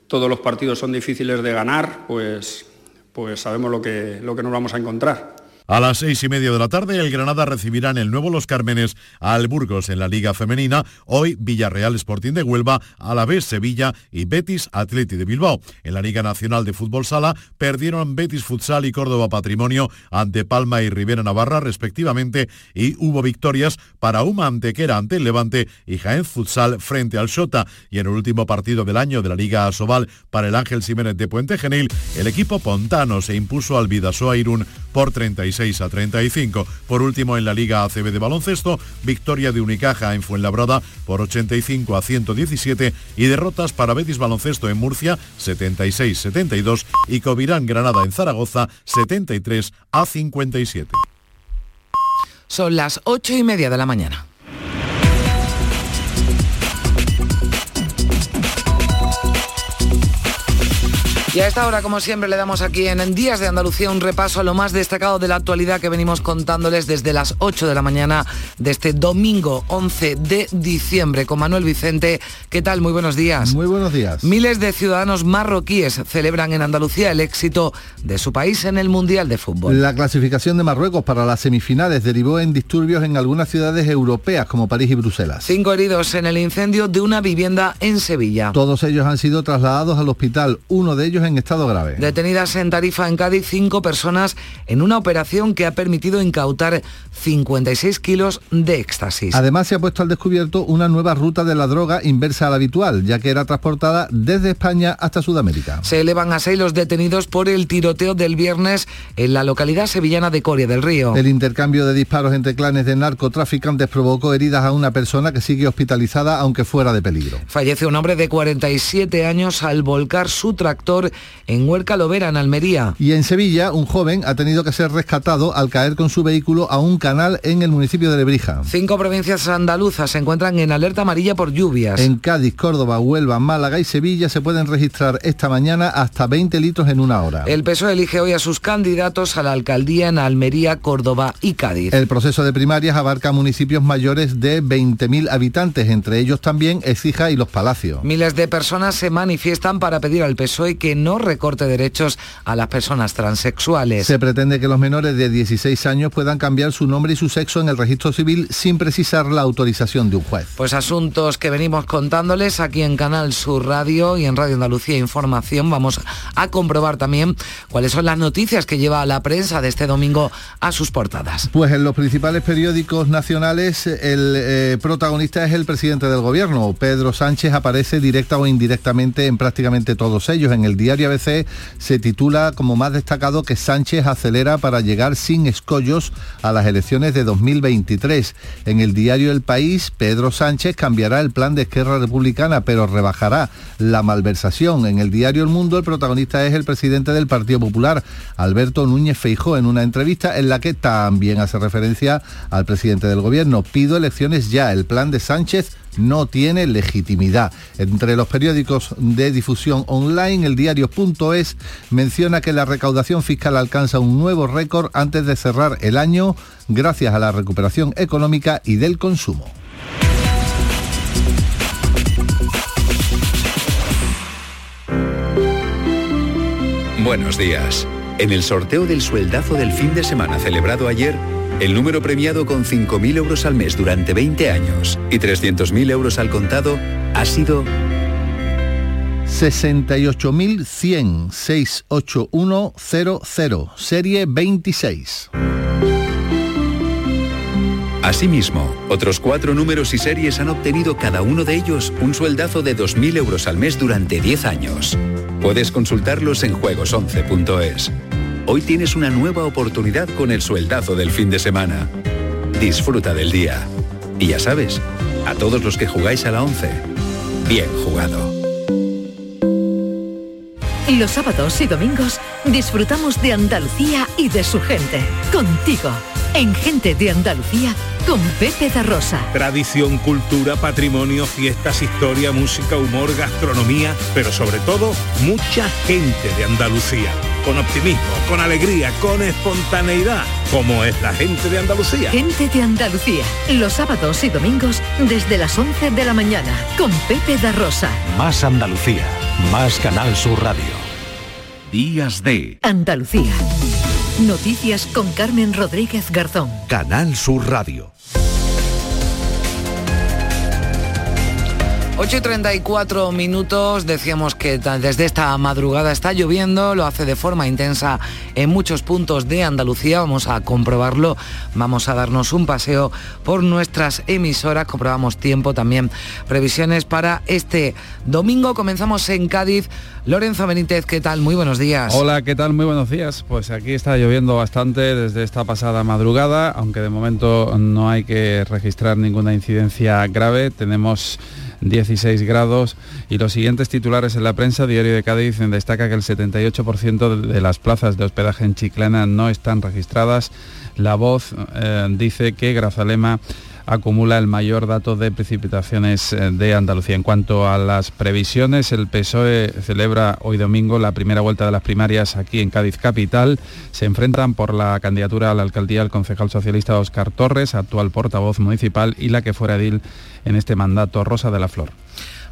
Speaker 12: todos los partidos son difíciles de ganar, pues, pues sabemos lo que, lo que nos vamos a encontrar.
Speaker 28: A las seis y media de la tarde, el Granada recibirá en el nuevo Los Cármenes al Burgos en la Liga Femenina. Hoy, Villarreal Sporting de Huelva, Alavés Sevilla y Betis Atleti de Bilbao. En la Liga Nacional de Fútbol Sala, perdieron Betis Futsal y Córdoba Patrimonio ante Palma y Rivera Navarra, respectivamente, y hubo victorias para Uma Antequera ante el Levante y Jaén Futsal frente al Shota. Y en el último partido del año de la Liga Asobal para el Ángel Jiménez de Puente Genil, el equipo pontano se impuso al Vidasoa Irún por 36 a 35. Por último, en la Liga ACB de baloncesto, victoria de Unicaja en Fuenlabrada por 85 a 117 y derrotas para Betis Baloncesto en Murcia 76-72 y Covirán Granada en Zaragoza 73 a 57.
Speaker 1: Son las ocho y media de la mañana. Y a esta hora, como siempre, le damos aquí en Días de Andalucía un repaso a lo más destacado de la actualidad que venimos contándoles desde las 8 de la mañana de este domingo 11 de diciembre con Manuel Vicente. ¿Qué tal? Muy buenos días.
Speaker 5: Muy buenos días.
Speaker 1: Miles de ciudadanos marroquíes celebran en Andalucía el éxito de su país en el Mundial de Fútbol.
Speaker 5: La clasificación de Marruecos para las semifinales derivó en disturbios en algunas ciudades europeas como París y Bruselas.
Speaker 1: Cinco heridos en el incendio de una vivienda en Sevilla.
Speaker 5: Todos ellos han sido trasladados al hospital, uno de ellos en estado grave.
Speaker 1: Detenidas en Tarifa, en Cádiz, cinco personas en una operación que ha permitido incautar 56 kilos de éxtasis.
Speaker 5: Además, se ha puesto al descubierto una nueva ruta de la droga inversa a la habitual, ya que era transportada desde España hasta Sudamérica.
Speaker 1: Se elevan a seis los detenidos por el tiroteo del viernes en la localidad sevillana de Coria del Río.
Speaker 5: El intercambio de disparos entre clanes de narcotraficantes provocó heridas a una persona que sigue hospitalizada aunque fuera de peligro.
Speaker 1: Fallece un hombre de 47 años al volcar su tractor en Huerca Lovera, en Almería.
Speaker 5: Y en Sevilla, un joven ha tenido que ser rescatado al caer con su vehículo a un canal en el municipio de Lebrija.
Speaker 1: Cinco provincias andaluzas se encuentran en alerta amarilla por lluvias.
Speaker 5: En Cádiz, Córdoba, Huelva, Málaga y Sevilla se pueden registrar esta mañana hasta 20 litros en una hora.
Speaker 1: El PSOE elige hoy a sus candidatos a la alcaldía en Almería, Córdoba y Cádiz.
Speaker 5: El proceso de primarias abarca municipios mayores de 20.000 habitantes, entre ellos también Ecija y Los Palacios.
Speaker 1: Miles de personas se manifiestan para pedir al PSOE que no recorte derechos a las personas transexuales.
Speaker 5: Se pretende que los menores de 16 años puedan cambiar su nombre y su sexo en el registro civil sin precisar la autorización de un juez.
Speaker 1: Pues asuntos que venimos contándoles aquí en Canal Sur Radio y en Radio Andalucía Información. Vamos a comprobar también cuáles son las noticias que lleva la prensa de este domingo a sus portadas.
Speaker 5: Pues en los principales periódicos nacionales el eh, protagonista es el presidente del gobierno. Pedro Sánchez aparece directa o indirectamente en prácticamente todos ellos. En el diario ABC se titula como más destacado que Sánchez acelera para llegar sin escollos a las elecciones de 2023. En el diario El País, Pedro Sánchez cambiará el plan de Esquerra Republicana, pero rebajará la malversación. En el diario El Mundo, el protagonista es el presidente del Partido Popular, Alberto Núñez Feijó, en una entrevista en la que también hace referencia al presidente del gobierno. Pido elecciones ya. El plan de Sánchez no tiene legitimidad. Entre los periódicos de difusión online, el diario.es menciona que la recaudación fiscal alcanza un nuevo récord antes de cerrar el año gracias a la recuperación económica y del consumo.
Speaker 33: Buenos días. En el sorteo del sueldazo del fin de semana celebrado ayer, el número premiado con 5.000 euros al mes durante 20 años y 300.000 euros al contado ha sido
Speaker 5: 68.100-68100, serie 26.
Speaker 33: Asimismo, otros cuatro números y series han obtenido cada uno de ellos un sueldazo de 2.000 euros al mes durante 10 años. Puedes consultarlos en juegos11.es. Hoy tienes una nueva oportunidad con el sueldazo del fin de semana. Disfruta del día. Y ya sabes, a todos los que jugáis a la 11, bien jugado.
Speaker 2: Los sábados y domingos disfrutamos de Andalucía y de su gente. Contigo, en Gente de Andalucía, con Pepe da Rosa.
Speaker 34: Tradición, cultura, patrimonio, fiestas, historia, música, humor, gastronomía, pero sobre todo, mucha gente de Andalucía. Con optimismo, con alegría, con espontaneidad, como es la gente de Andalucía.
Speaker 2: Gente de Andalucía, los sábados y domingos desde las 11 de la mañana, con Pepe da Rosa.
Speaker 20: Más Andalucía, más Canal Sur Radio.
Speaker 2: Días de Andalucía. Noticias con Carmen Rodríguez Garzón.
Speaker 20: Canal Sur Radio.
Speaker 1: 8 y 34 minutos, decíamos que desde esta madrugada está lloviendo, lo hace de forma intensa en muchos puntos de Andalucía, vamos a comprobarlo, vamos a darnos un paseo por nuestras emisoras, comprobamos tiempo también, previsiones para este domingo, comenzamos en Cádiz, Lorenzo Benítez, ¿qué tal? Muy buenos días.
Speaker 35: Hola, ¿qué tal? Muy buenos días. Pues aquí está lloviendo bastante desde esta pasada madrugada, aunque de momento no hay que registrar ninguna incidencia grave, tenemos 16 grados y los siguientes titulares en la prensa, Diario de Cádiz destaca que el 78% de las plazas de hospedaje en Chiclana no están registradas. La voz eh, dice que Grazalema acumula el mayor dato de precipitaciones eh, de Andalucía. En cuanto a las previsiones, el PSOE celebra hoy domingo la primera vuelta de las primarias aquí en Cádiz Capital. Se enfrentan por la candidatura a la alcaldía el concejal socialista Óscar Torres, actual portavoz municipal, y la que fuera edil en este mandato, Rosa de la Flor.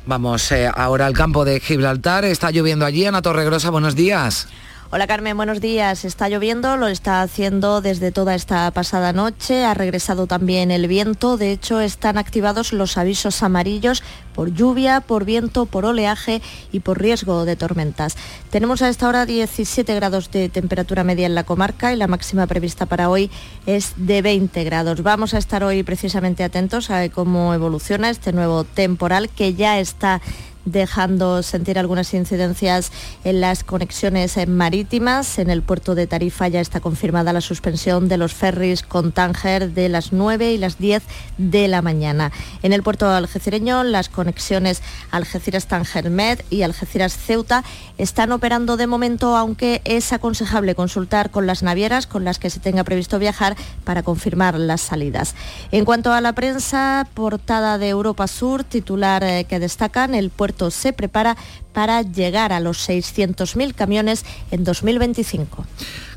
Speaker 1: Vamos eh, ahora al campo de Gibraltar. Está lloviendo allí, Ana Torregrosa. Buenos días.
Speaker 7: Hola Carmen, buenos días. Está lloviendo, lo está haciendo desde toda esta pasada noche. Ha regresado también el viento. De hecho, están activados los avisos amarillos por lluvia, por viento, por oleaje y por riesgo de tormentas. Tenemos a esta hora 17 grados de temperatura media en la comarca y la máxima prevista para hoy es de 20 grados. Vamos a estar hoy precisamente atentos a cómo evoluciona este nuevo temporal que ya está dejando sentir algunas incidencias en las conexiones marítimas. En el puerto de Tarifa ya está confirmada la suspensión de los ferries con Tánger de las 9 y las 10 de la mañana. En el puerto algecireño las conexiones Algeciras-Tánger-Med y Algeciras-Ceuta están operando de momento, aunque es aconsejable consultar con las navieras con las que se tenga previsto viajar para confirmar las salidas. En cuanto a la prensa, portada de Europa Sur, titular eh, que destacan, el puerto se prepara para llegar a los 600.000 camiones en 2025.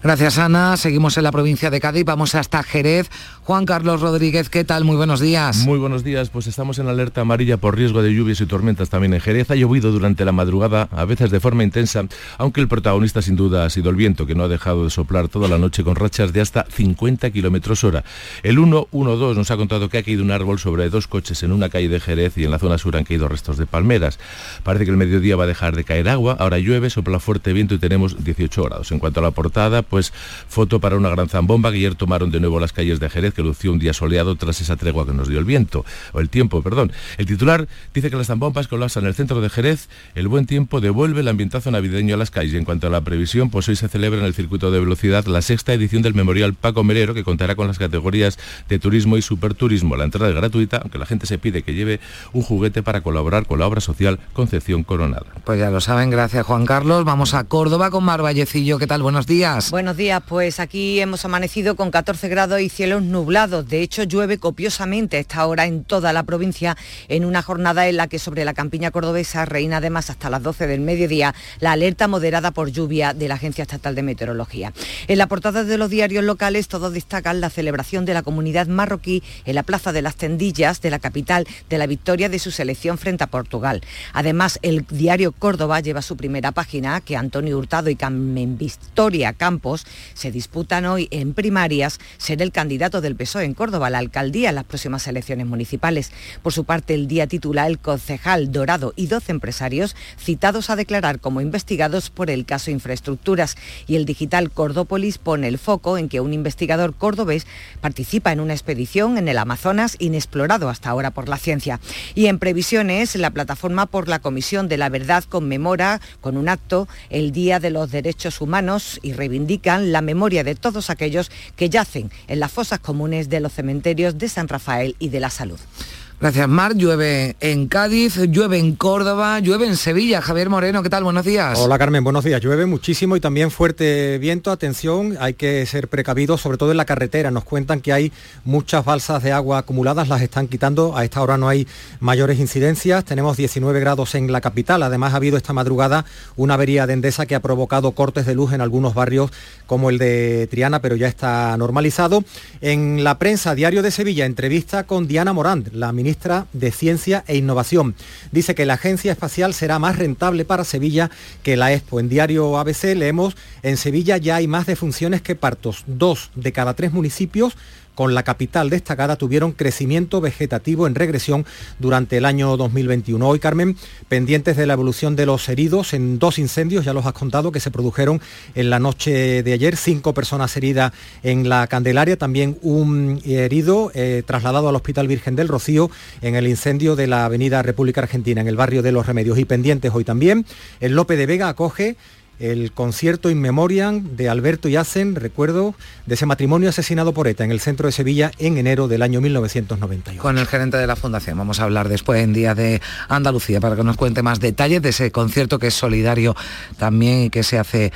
Speaker 1: Gracias Ana, seguimos en la provincia de Cádiz, vamos hasta Jerez. Juan Carlos Rodríguez, ¿qué tal? Muy buenos días.
Speaker 36: Muy buenos días, pues estamos en alerta amarilla por riesgo de lluvias y tormentas también en Jerez. Ha llovido durante la madrugada, a veces de forma intensa, aunque el protagonista sin duda ha sido el viento, que no ha dejado de soplar toda la noche con rachas de hasta 50 kilómetros hora. El 112 nos ha contado que ha caído un árbol sobre dos coches en una calle de Jerez y en la zona sur han caído restos de palmeras. Parece que el mediodía va dejar de caer agua, ahora llueve, sopla fuerte viento y tenemos 18 grados. En cuanto a la portada, pues foto para una gran zambomba que ayer tomaron de nuevo las calles de Jerez, que lució un día soleado tras esa tregua que nos dio el viento, o el tiempo, perdón. El titular dice que las zambombas colapsan en el centro de Jerez, el buen tiempo devuelve el ambientazo navideño a las calles. En cuanto a la previsión, pues hoy se celebra en el circuito de velocidad la sexta edición del Memorial Paco Merero, que contará con las categorías de turismo y superturismo. La entrada es gratuita, aunque la gente se pide que lleve un juguete para colaborar con la obra social Concepción Coronada.
Speaker 1: Pues ya lo saben, gracias Juan Carlos. Vamos a Córdoba con Mar Vallecillo. ¿Qué tal? Buenos días.
Speaker 37: Buenos días, pues aquí hemos amanecido con 14 grados y cielos nublados. De hecho, llueve copiosamente a esta hora en toda la provincia en una jornada en la que sobre la campiña cordobesa reina además hasta las 12 del mediodía la alerta moderada por lluvia de la Agencia Estatal de Meteorología. En la portada de los diarios locales todos destacan la celebración de la comunidad marroquí en la Plaza de las Tendillas de la capital de la victoria de su selección frente a Portugal. Además, el diario Córdoba lleva su primera página que Antonio Hurtado y Carmen Victoria Campos se disputan hoy en primarias ser el candidato del PSOE en Córdoba la alcaldía en las próximas elecciones municipales. Por su parte, el día titula el concejal Dorado y 12 empresarios citados a declarar como investigados por el caso Infraestructuras y el digital Cordópolis pone el foco en que un investigador cordobés participa en una expedición en el Amazonas inexplorado hasta ahora por la ciencia. Y en previsiones, la plataforma por la Comisión de la Verdad conmemora con un acto el Día de los Derechos Humanos y reivindican la memoria de todos aquellos que yacen en las fosas comunes de los cementerios de San Rafael y de la Salud.
Speaker 1: Gracias, Mar. Llueve en Cádiz, llueve en Córdoba, llueve en Sevilla. Javier Moreno, ¿qué tal? Buenos días.
Speaker 38: Hola, Carmen. Buenos días. Llueve muchísimo y también fuerte viento. Atención, hay que ser precavidos, sobre todo en la carretera. Nos cuentan que hay muchas balsas de agua acumuladas, las están quitando. A esta hora no hay mayores incidencias. Tenemos 19 grados en la capital. Además, ha habido esta madrugada una avería de Endesa que ha provocado cortes de luz en algunos barrios como el de Triana, pero ya está normalizado. En la prensa, Diario de Sevilla, entrevista con Diana Morán, la ministra ministra de Ciencia e Innovación. Dice que la agencia espacial será más rentable para Sevilla que la Expo. En diario ABC leemos, en Sevilla ya hay más defunciones que partos. Dos de cada tres municipios con la capital destacada tuvieron crecimiento vegetativo en regresión durante el año 2021. Hoy, Carmen, pendientes de la evolución de los heridos en dos incendios, ya los has contado, que se produjeron en la noche de ayer, cinco personas heridas en la Candelaria, también un herido eh, trasladado al Hospital Virgen del Rocío en el incendio de la Avenida República Argentina, en el barrio de Los Remedios. Y pendientes hoy también, el Lope de Vega acoge el concierto In Memoriam de Alberto y Hacen, recuerdo, de ese matrimonio asesinado por ETA en el centro de Sevilla en enero del año 1991.
Speaker 1: Con el gerente de la Fundación vamos a hablar después en Día de Andalucía para que nos cuente más detalles de ese concierto que es solidario también y que se hace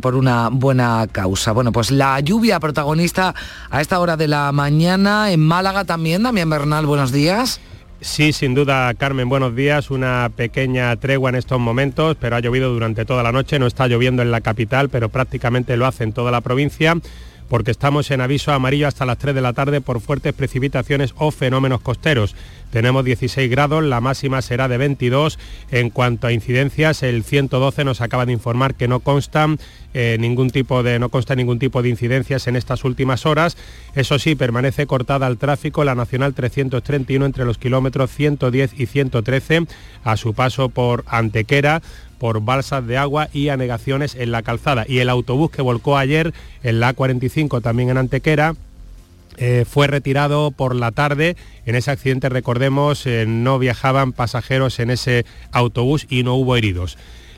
Speaker 1: por una buena causa. Bueno, pues la lluvia protagonista a esta hora de la mañana en Málaga también. Damián Bernal, buenos días.
Speaker 39: Sí, sin duda, Carmen, buenos días. Una pequeña tregua en estos momentos, pero ha llovido durante toda la noche. No está lloviendo en la capital, pero prácticamente lo hace en toda la provincia porque estamos en aviso amarillo hasta las 3 de la tarde por fuertes precipitaciones o fenómenos costeros. Tenemos 16 grados, la máxima será de 22. En cuanto a incidencias, el 112 nos acaba de informar que no constan eh, ningún tipo de no consta ningún tipo de incidencias en estas últimas horas. Eso sí, permanece cortada al tráfico la Nacional 331 entre los kilómetros 110 y 113 a su paso por Antequera por balsas de agua y anegaciones en la calzada. Y el autobús que volcó ayer en la A45 también en Antequera eh, fue retirado por la tarde. En ese accidente, recordemos, eh, no viajaban pasajeros en ese autobús y no hubo heridos.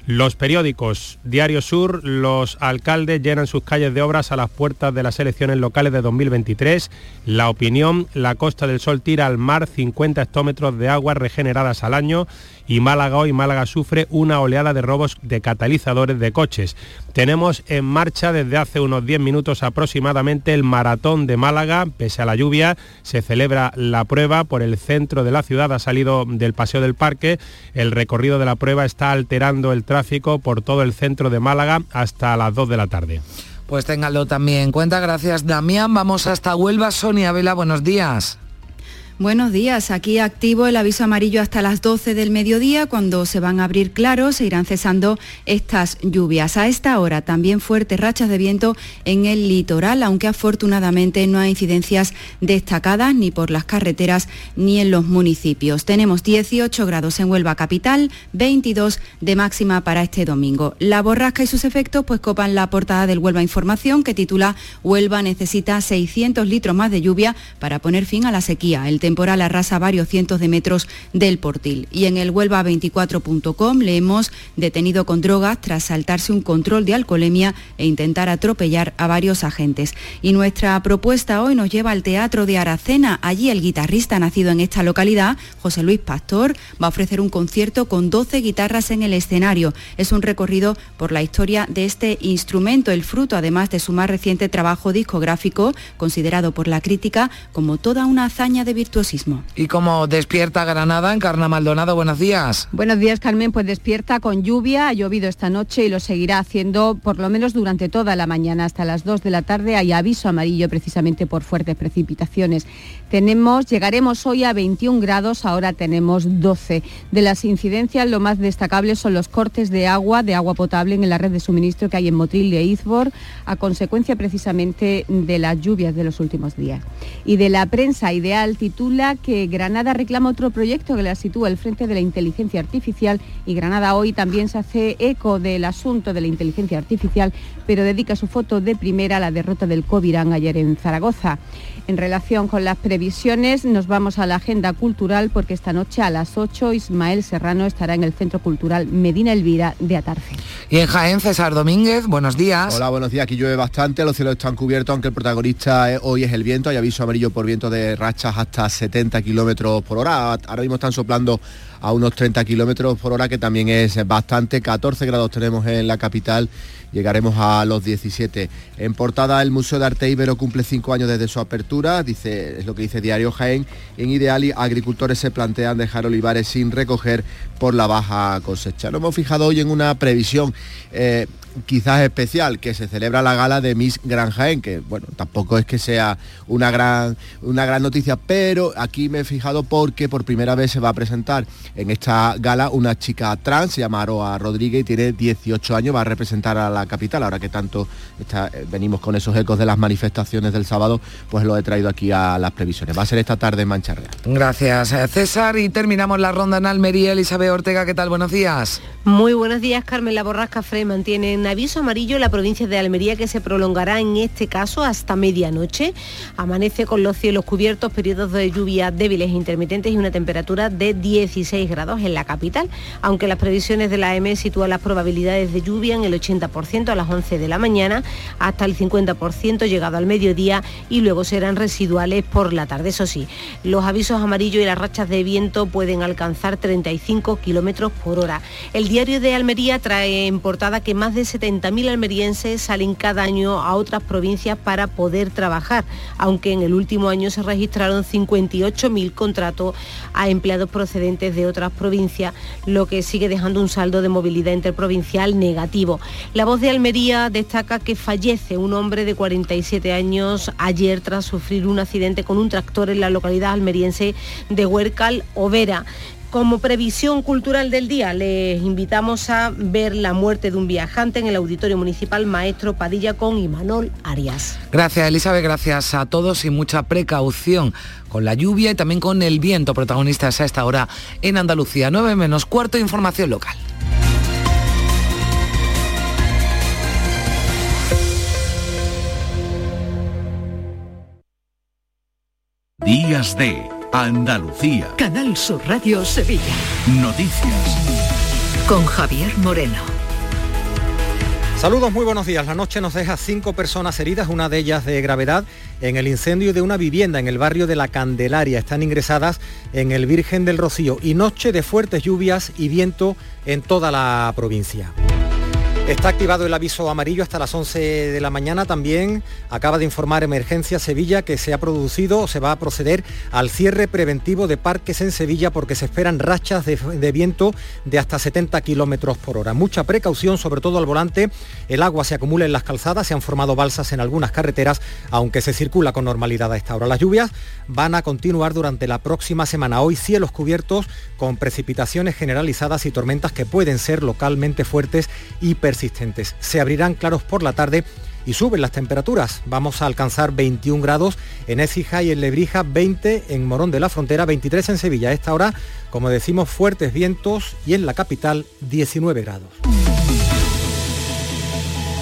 Speaker 39: Los periódicos Diario Sur, los alcaldes llenan sus calles de obras a las puertas de las elecciones locales de 2023. La opinión, la Costa del Sol tira al mar 50 hectómetros de aguas regeneradas al año y Málaga hoy Málaga sufre una oleada de robos de catalizadores de coches. Tenemos en marcha desde hace unos 10 minutos aproximadamente el maratón de Málaga, pese a la lluvia, se celebra la prueba por el centro de la ciudad, ha salido del Paseo del Parque, el recorrido de la prueba está alterando el tráfico por todo el centro de Málaga hasta las 2 de la tarde.
Speaker 1: Pues ténganlo también en cuenta, gracias Damián. Vamos hasta Huelva, Sonia Vela, buenos días.
Speaker 20: Buenos días, aquí activo el aviso amarillo hasta las 12 del mediodía, cuando se van a abrir claros, se irán cesando estas lluvias. A esta hora también fuertes rachas de viento en el litoral, aunque afortunadamente no hay incidencias destacadas ni por las carreteras ni en los municipios. Tenemos 18 grados en Huelva capital, 22 de máxima para este domingo. La borrasca y sus efectos pues copan la portada del Huelva Información que titula Huelva necesita 600 litros más de lluvia para poner fin a la sequía. El temporal arrasa varios cientos de metros del portil. Y en el Huelva24.com leemos detenido con drogas tras saltarse un control de alcoholemia e intentar atropellar a varios agentes. Y nuestra propuesta hoy nos lleva al Teatro de Aracena. Allí el guitarrista nacido en esta localidad, José Luis Pastor, va a ofrecer un concierto con 12 guitarras en el escenario. Es un recorrido por la historia de este instrumento, el fruto además de su más reciente trabajo discográfico, considerado por la crítica como toda una hazaña de virtud
Speaker 1: ¿Y cómo despierta Granada? Encarna Maldonado, buenos días.
Speaker 40: Buenos días, Carmen. Pues despierta con lluvia, ha llovido esta noche y lo seguirá haciendo por lo menos durante toda la mañana hasta las 2 de la tarde. Hay aviso amarillo precisamente por fuertes precipitaciones. Tenemos, llegaremos hoy a 21 grados, ahora tenemos 12. De las incidencias, lo más destacable son los cortes de agua, de agua potable en la red de suministro que hay en Motril de Izbor, a consecuencia precisamente de las lluvias de los últimos días. Y de la prensa ideal titula que Granada reclama otro proyecto que la sitúa al frente de la inteligencia artificial y Granada hoy también se hace eco del asunto de la inteligencia artificial, pero dedica su foto de primera a la derrota del Covirán ayer en Zaragoza. En relación con las previsiones, nos vamos a la agenda cultural porque esta noche a las 8 Ismael Serrano estará en el Centro Cultural Medina Elvira de Atarce.
Speaker 1: Y en Jaén, César Domínguez, buenos días.
Speaker 41: Hola, buenos días. Aquí llueve bastante, los cielos están cubiertos, aunque el protagonista eh, hoy es el viento. Hay aviso amarillo por viento de rachas hasta 70 kilómetros por hora. Ahora mismo están soplando a unos 30 kilómetros por hora, que también es bastante. 14 grados tenemos en la capital, llegaremos a los 17. En portada, el Museo de Arte Ibero cumple cinco años desde su apertura, dice, es lo que dice Diario Jaén. En Ideali, agricultores se plantean dejar olivares sin recoger por la baja cosecha. Nos hemos fijado hoy en una previsión. Eh, quizás especial, que se celebra la gala de Miss Gran Jaén, que bueno, tampoco es que sea una gran, una gran noticia, pero aquí me he fijado porque por primera vez se va a presentar en esta gala una chica trans, se llama Aroa Rodríguez y tiene 18 años, va a representar a la capital, ahora que tanto eh, venimos con esos ecos de las manifestaciones del sábado, pues lo he traído aquí a las previsiones. Va a ser esta tarde en Mancha Real.
Speaker 1: Gracias, eh, César, y terminamos la ronda en Almería. Elizabeth Ortega, ¿qué tal? Buenos días.
Speaker 42: Muy buenos días, Carmen. La Borrasca Frey mantiene en aviso amarillo la provincia de Almería que se prolongará en este caso hasta medianoche. Amanece con los cielos cubiertos, periodos de lluvia débiles e intermitentes y una temperatura de 16 grados en la capital, aunque las previsiones de la AM sitúan las probabilidades de lluvia en el 80% a las 11 de la mañana, hasta el 50% llegado al mediodía y luego serán residuales por la tarde. Eso sí, los avisos amarillos y las rachas de viento pueden alcanzar 35 kilómetros por hora. El diario de Almería trae en portada que más de 70.000 almerienses salen cada año a otras provincias para poder trabajar, aunque en el último año se registraron 58.000 contratos a empleados procedentes de otras provincias, lo que sigue dejando un saldo de movilidad interprovincial negativo. La voz de Almería destaca que fallece un hombre de 47 años ayer tras sufrir un accidente con un tractor en la localidad almeriense de Huércal, Overa. Como previsión cultural del día, les invitamos a ver la muerte de un viajante en el Auditorio Municipal Maestro Padilla con Imanol Arias.
Speaker 1: Gracias, Elizabeth, gracias a todos y mucha precaución con la lluvia y también con el viento, protagonistas a esta hora en Andalucía. 9 menos cuarto, información local.
Speaker 3: Días de Andalucía.
Speaker 2: Canal Sur Radio Sevilla.
Speaker 3: Noticias.
Speaker 2: Con Javier Moreno.
Speaker 38: Saludos, muy buenos días. La noche nos deja cinco personas heridas, una de ellas de gravedad, en el incendio de una vivienda en el barrio de La Candelaria. Están ingresadas en el Virgen del Rocío y noche de fuertes lluvias y viento en toda la provincia. Está activado el aviso amarillo hasta las 11 de la mañana. También acaba de informar Emergencia Sevilla que se ha producido o se va a proceder al cierre preventivo de parques en Sevilla porque se esperan rachas de, viento de hasta 70 kilómetros por hora. Mucha precaución, sobre todo al volante. El agua se acumula en las calzadas, se han formado balsas en algunas carreteras, aunque se circula con normalidad a esta hora. Las lluvias van a continuar durante la próxima semana. Hoy cielos cubiertos con precipitaciones generalizadas y tormentas que pueden ser localmente fuertes y persistentes se abrirán claros por la tarde y suben las temperaturas. Vamos a alcanzar 21 grados en Écija y en Lebrija, 20 en Morón de la Frontera, 23 en Sevilla. A esta hora, como decimos, fuertes vientos y en la capital 19 grados.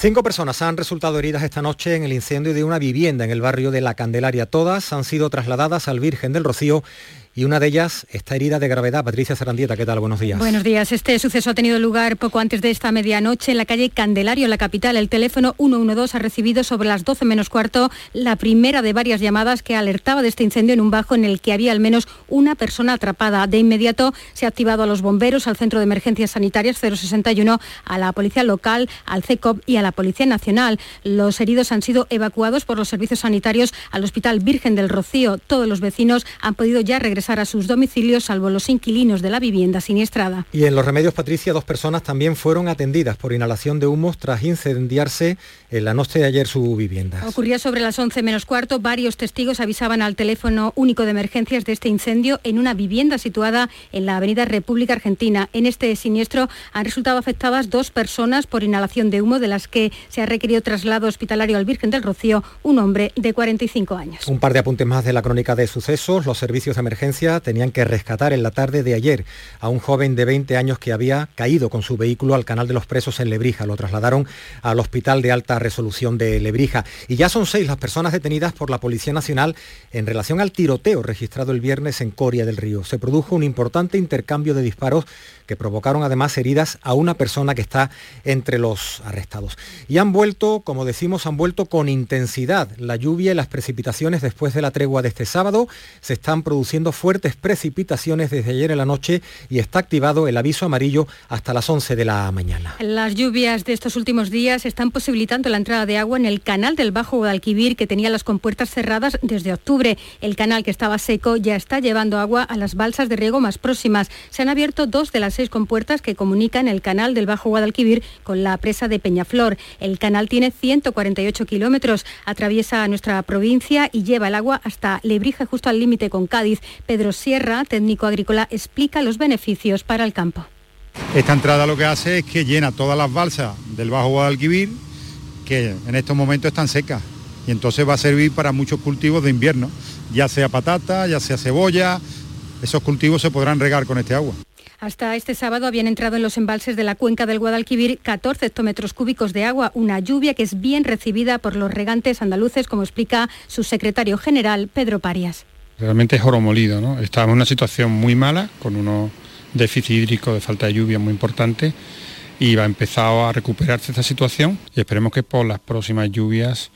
Speaker 38: Cinco personas han resultado heridas esta noche en el incendio de una vivienda en el barrio de La Candelaria. Todas han sido trasladadas al Virgen del Rocío y una de ellas está herida de gravedad. Patricia Zarandieta, ¿qué tal? Buenos días.
Speaker 6: Buenos días. Este suceso ha tenido lugar poco antes de esta medianoche en la calle Candelario, en la capital. El teléfono 112 ha recibido sobre las 12 menos cuarto la primera de varias llamadas que alertaba de este incendio en un bajo en el que había al menos una persona atrapada. De inmediato se ha activado a los bomberos, al Centro de Emergencias Sanitarias 061, a la Policía Local, al CECOP y a la Policía Nacional. Los heridos han sido evacuados por los servicios sanitarios al Hospital Virgen del Rocío. Todos los vecinos han podido ya regresar a sus domicilios, salvo los inquilinos de la vivienda siniestrada.
Speaker 38: Y en los remedios, Patricia, dos personas también fueron atendidas por inhalación de humos tras incendiarse en la noche de ayer su vivienda.
Speaker 6: Ocurría sobre las 11 menos cuarto. Varios testigos avisaban al teléfono único de emergencias de este incendio en una vivienda situada en la avenida República Argentina. En este siniestro han resultado afectadas dos personas por inhalación de humo, de las que se ha requerido traslado hospitalario al Virgen del Rocío, un hombre de 45 años.
Speaker 38: Un par de apuntes más de la crónica de sucesos. Los servicios de emergencia tenían que rescatar en la tarde de ayer a un joven de 20 años que había caído con su vehículo al canal de los presos en Lebrija. Lo trasladaron al hospital de alta resolución de Lebrija. Y ya son seis las personas detenidas por la Policía Nacional en relación al tiroteo registrado el viernes en Coria del Río. Se produjo un importante intercambio de disparos que provocaron además heridas a una persona que está entre los arrestados. Y han vuelto, como decimos, han vuelto con intensidad la lluvia y las precipitaciones después de la tregua de este sábado. Se están produciendo fuertes precipitaciones desde ayer en la noche y está activado el aviso amarillo hasta las 11 de la mañana.
Speaker 6: Las lluvias de estos últimos días están posibilitando la entrada de agua en el canal del Bajo Guadalquivir que tenía las compuertas cerradas desde octubre. El canal que estaba seco ya está llevando agua a las balsas de riego más próximas. Se han abierto dos de las seis compuertas que comunican el canal del Bajo Guadalquivir con la presa de Peñaflor. El canal tiene 148 kilómetros, atraviesa nuestra provincia y lleva el agua hasta Lebrija, justo al límite con Cádiz. Pedro Sierra, técnico agrícola, explica los beneficios para el campo.
Speaker 43: Esta entrada lo que hace es que llena todas las balsas del Bajo Guadalquivir, que en estos momentos están secas, y entonces va a servir para muchos cultivos de invierno, ya sea patata, ya sea cebolla, esos cultivos se podrán regar con este agua.
Speaker 6: Hasta este sábado habían entrado en los embalses de la cuenca del Guadalquivir 14 hectómetros cúbicos de agua, una lluvia que es bien recibida por los regantes andaluces, como explica su secretario general, Pedro Parias.
Speaker 44: Realmente es oro molido, ¿no? Estamos en una situación muy mala, con unos déficit hídrico de falta de lluvia muy importante y va a a recuperarse esta situación y esperemos que por las próximas lluvias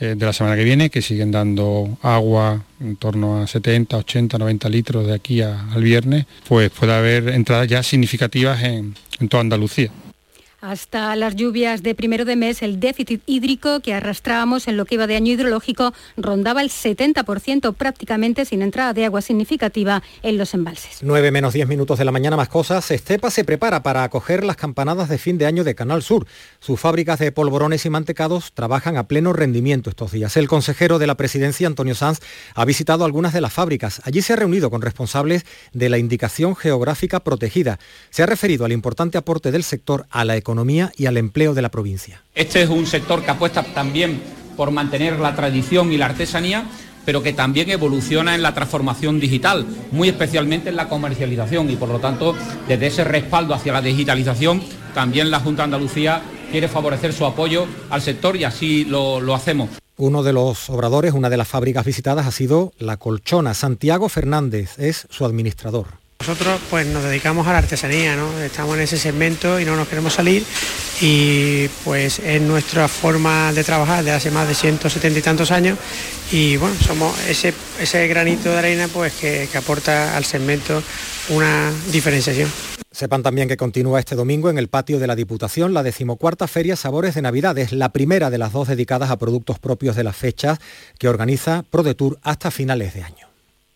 Speaker 44: eh, de la semana que viene, que siguen dando agua en torno a 70, 80, 90 litros de aquí al viernes, pues puede haber entradas ya significativas en toda Andalucía.
Speaker 6: Hasta las lluvias de primero de mes, el déficit hídrico que arrastrábamos en lo que iba de año hidrológico rondaba el 70% prácticamente sin entrada de agua significativa en los embalses.
Speaker 38: 9 menos 10 minutos de la mañana más cosas. Estepa se prepara para acoger las campanadas de fin de año de Canal Sur. Sus fábricas de polvorones y mantecados trabajan a pleno rendimiento estos días. El consejero de la presidencia, Antonio Sanz, ha visitado algunas de las fábricas. Allí se ha reunido con responsables de la indicación geográfica protegida. Se ha referido al importante aporte del sector a la economía economía y al empleo de la provincia.
Speaker 45: Este es un sector que apuesta también por mantener la tradición y la artesanía, pero que también evoluciona en la transformación digital, muy especialmente en la comercialización y por lo tanto desde ese respaldo hacia la digitalización también la Junta de Andalucía quiere favorecer su apoyo al sector y así lo, lo hacemos.
Speaker 38: Uno de los obradores, una de las fábricas visitadas ha sido La Colchona. Santiago Fernández es su administrador.
Speaker 28: Nosotros pues nos dedicamos a la artesanía, ¿no? Estamos en ese segmento y no nos queremos salir y pues es nuestra forma de trabajar de hace más de 170 y tantos años y bueno, somos ese, ese granito de arena pues que, que aporta al segmento una diferenciación.
Speaker 38: Sepan también que continúa este domingo en el patio de la Diputación la decimocuarta Feria Sabores de Navidad. Es la primera de las dos dedicadas a productos propios de las fechas que organiza ProDetour hasta finales de año.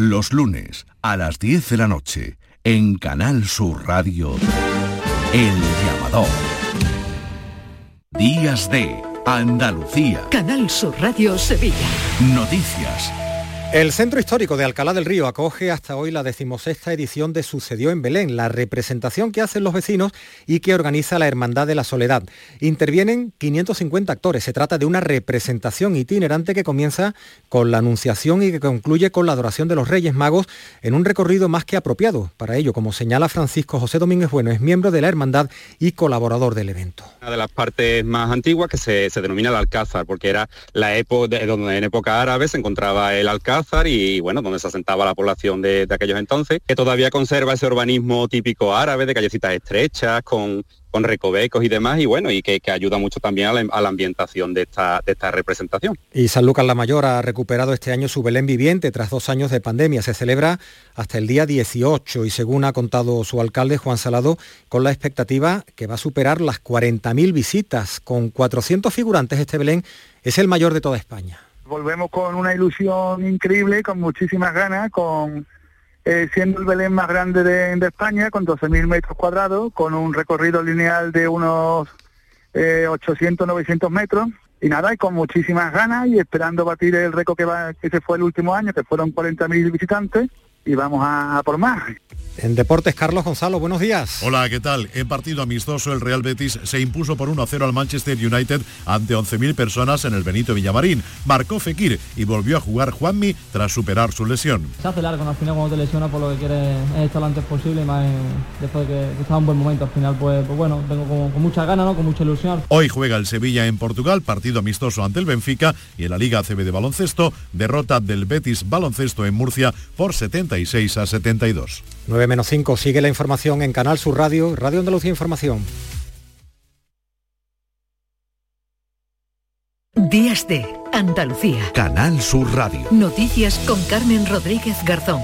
Speaker 3: Los lunes a las 10 de la noche en Canal Sur Radio. El llamador. Días de Andalucía.
Speaker 2: Canal Sur Radio Sevilla.
Speaker 3: Noticias.
Speaker 38: El Centro Histórico de Alcalá del Río acoge hasta hoy la decimosexta edición de Sucedió en Belén, la representación que hacen los vecinos y que organiza la Hermandad de la Soledad. Intervienen 550 actores. Se trata de una representación itinerante que comienza con la Anunciación y que concluye con la adoración de los Reyes Magos en un recorrido más que apropiado. Para ello, como señala Francisco José Domínguez Bueno, es miembro de la Hermandad y colaborador del evento.
Speaker 12: Una de las partes más antiguas que se, denomina el Alcázar, porque era la época donde en época árabe se encontraba el Alcázar y bueno, donde se asentaba la población de, aquellos entonces, que todavía conserva ese urbanismo típico árabe de callecitas estrechas, con, con recovecos y demás, y bueno, y que, ayuda mucho también a la, ambientación de esta, de esta representación.
Speaker 38: Y San Lucas la Mayor ha recuperado este año su Belén viviente tras dos años de pandemia. Se celebra hasta el día 18 y según ha contado su alcalde Juan Salado, con la expectativa que va a superar las 40.000 visitas. Con 400 figurantes este Belén es el mayor de toda España.
Speaker 44: Volvemos con una ilusión increíble, con muchísimas ganas, con eh, siendo el Belén más grande de, España, con 12.000 metros cuadrados, con un recorrido lineal de unos 800, eh, 900 metros. Y nada, y con muchísimas ganas y esperando batir el récord que se fue el último año, que fueron 40.000 visitantes, y vamos a por más.
Speaker 38: En Deportes, Carlos Gonzalo, buenos días.
Speaker 28: Hola, ¿qué tal? En partido amistoso, el Real Betis se impuso por 1-0 al Manchester United ante 11.000 personas en el Benito Villamarín. Marcó Fekir y volvió a jugar Juanmi tras superar su lesión.
Speaker 32: Se hace largo, al final cuando te lesionas por lo que quieres es estar lo antes posible y más después de que, estaba en un buen momento. Al final, pues, pues bueno, vengo con, con muchas ganas, ¿no? con mucha ilusión.
Speaker 28: Hoy juega el Sevilla en Portugal, partido amistoso ante el Benfica y en la Liga ACB de baloncesto, derrota del Betis baloncesto en Murcia por 76 a 72.
Speaker 38: 9 menos 5 sigue la información en Canal Sur Radio, Radio Andalucía Información.
Speaker 2: Días de Andalucía.
Speaker 3: Canal Sur Radio.
Speaker 2: Noticias con Carmen Rodríguez Garzón.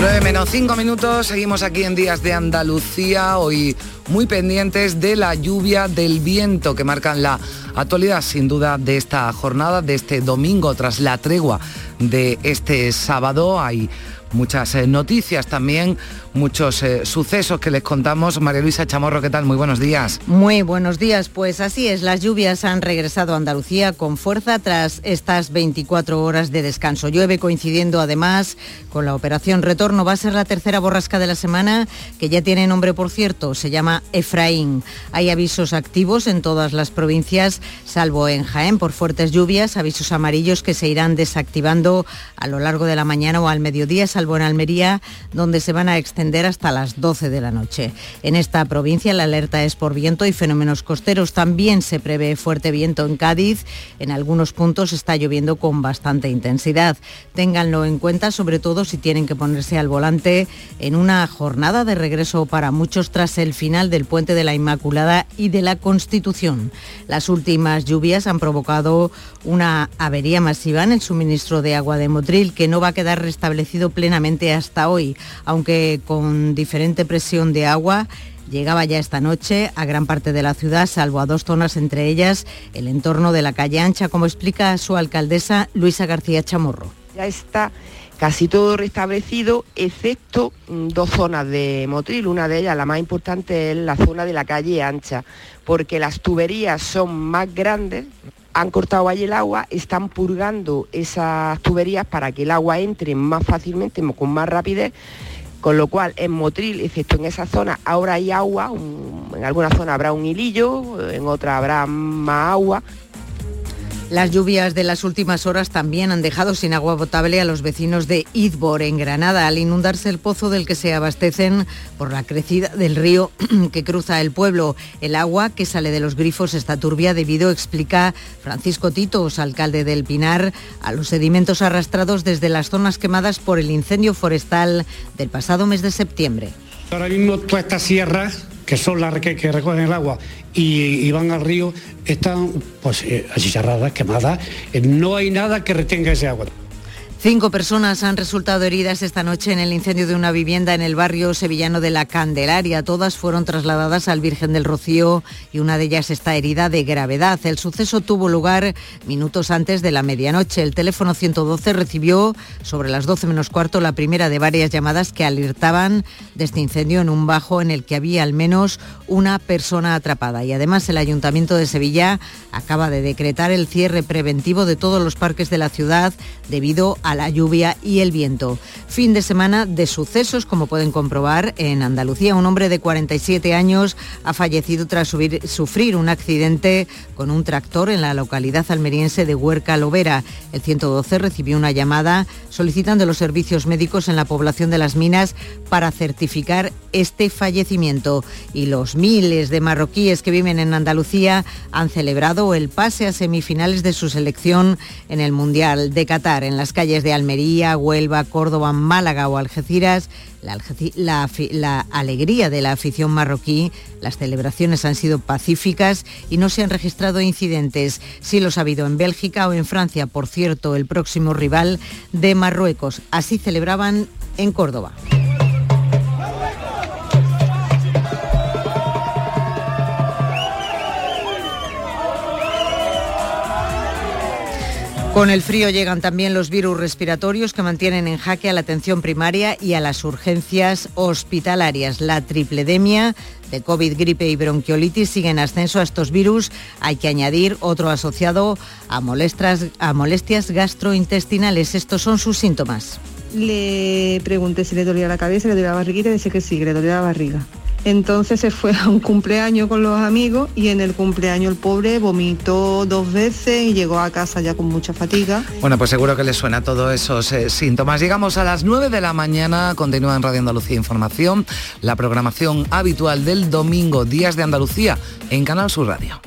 Speaker 1: 9 menos 5 minutos, seguimos aquí en Días de Andalucía, hoy muy pendientes de la lluvia, del viento que marcan la actualidad sin duda de esta jornada, de este domingo tras la tregua de este sábado. Hay muchas eh, noticias también, muchos eh, sucesos que les contamos. María Luisa Chamorro, ¿qué tal? Muy buenos días.
Speaker 4: Muy buenos días. Pues así es, las lluvias han regresado a Andalucía con fuerza tras estas 24 horas de descanso. Llueve coincidiendo además con la operación Retorno. Va a ser la tercera borrasca de la semana, que ya tiene nombre, por cierto, se llama Efraín. Hay avisos activos en todas las provincias, salvo en Jaén por fuertes lluvias, avisos amarillos que se irán desactivando a lo largo de la mañana o al mediodía salvo en Almería, donde se van a extender hasta las 12 de la noche. En esta provincia la alerta es por viento y fenómenos costeros. También se prevé fuerte viento en Cádiz. En algunos puntos está lloviendo con bastante intensidad. Ténganlo en cuenta, sobre todo si tienen que ponerse al volante en una jornada de regreso para muchos tras el final del puente de la Inmaculada y de la Constitución. Las últimas lluvias han provocado una avería masiva en el suministro de agua de Motril que no va a quedar restablecido plenamente hasta hoy, aunque con diferente presión de agua llegaba ya esta noche a gran parte de la ciudad, salvo a dos zonas, entre ellas el entorno de la calle Ancha, como explica su alcaldesa Luisa García Chamorro.
Speaker 18: Ya está casi todo restablecido, excepto mm, dos zonas de Motril. Una de ellas, la más importante, es la zona de la calle Ancha, porque las tuberías son más grandes, han cortado ahí el agua, están purgando esas tuberías para que el agua entre más fácilmente, con más rapidez, con lo cual en Motril, excepto en esa zona, ahora hay agua, en alguna zona habrá un hilillo, en otra habrá más agua,
Speaker 4: las lluvias de las últimas horas también han dejado sin agua potable a los vecinos de Idbor, en Granada, al inundarse el pozo del que se abastecen por la crecida del río <clears throat> que cruza el pueblo. El agua que sale de los grifos está turbia debido, explica Francisco Titos, alcalde del Pinar, a los sedimentos arrastrados desde las zonas quemadas por el incendio forestal del pasado mes de septiembre.
Speaker 19: Ahora mismo todas estas sierras que son las que, recogen el agua y, van al río, están pues eh, achicharradas, quemadas. Eh, no hay nada que retenga ese agua.
Speaker 4: Cinco personas han resultado heridas esta noche en el incendio de una vivienda en el barrio sevillano de La Candelaria. Todas fueron trasladadas al Virgen del Rocío y una de ellas está herida de gravedad. El suceso tuvo lugar minutos antes de la medianoche. El teléfono 112 recibió sobre las 12 menos cuarto la primera de varias llamadas que alertaban de este incendio en un bajo en el que había al menos una persona atrapada. Y además el Ayuntamiento de Sevilla acaba de decretar el cierre preventivo de todos los parques de la ciudad debido a a la lluvia y el viento. Fin de semana de sucesos, como pueden comprobar en Andalucía. Un hombre de 47 años ha fallecido tras sufrir un accidente con un tractor en la localidad almeriense de Huerca Lovera. El 112 recibió una llamada solicitando los servicios médicos en la población de Las Minas para certificar este fallecimiento. Y los miles de marroquíes que viven en Andalucía han celebrado el pase a semifinales de su selección en el Mundial de Qatar. En las calles de Almería, Huelva, Córdoba, Málaga o Algeciras, la, la, alegría de la afición marroquí, las celebraciones han sido pacíficas y no se han registrado incidentes. Sí los ha habido en Bélgica o en Francia, por cierto, el próximo rival de Marruecos. Así celebraban en Córdoba. Con el frío llegan también los virus respiratorios que mantienen en jaque a la atención primaria y a las urgencias hospitalarias. La tripledemia de COVID, gripe y bronquiolitis sigue en ascenso a estos virus. Hay que añadir otro asociado a, molestias gastrointestinales. Estos son sus síntomas.
Speaker 23: Le pregunté si le dolía la cabeza, le dolía la barriguita y dice que sí, le dolía la barriga. Entonces se fue a un cumpleaños con los amigos y en el cumpleaños el pobre vomitó dos veces y llegó a casa ya con mucha fatiga.
Speaker 1: Bueno, pues seguro que le suena todos esos eh, síntomas. Llegamos a las 9 de la mañana, continúa en Radio Andalucía Información, la programación habitual del domingo, Días de Andalucía, en Canal Sur Radio.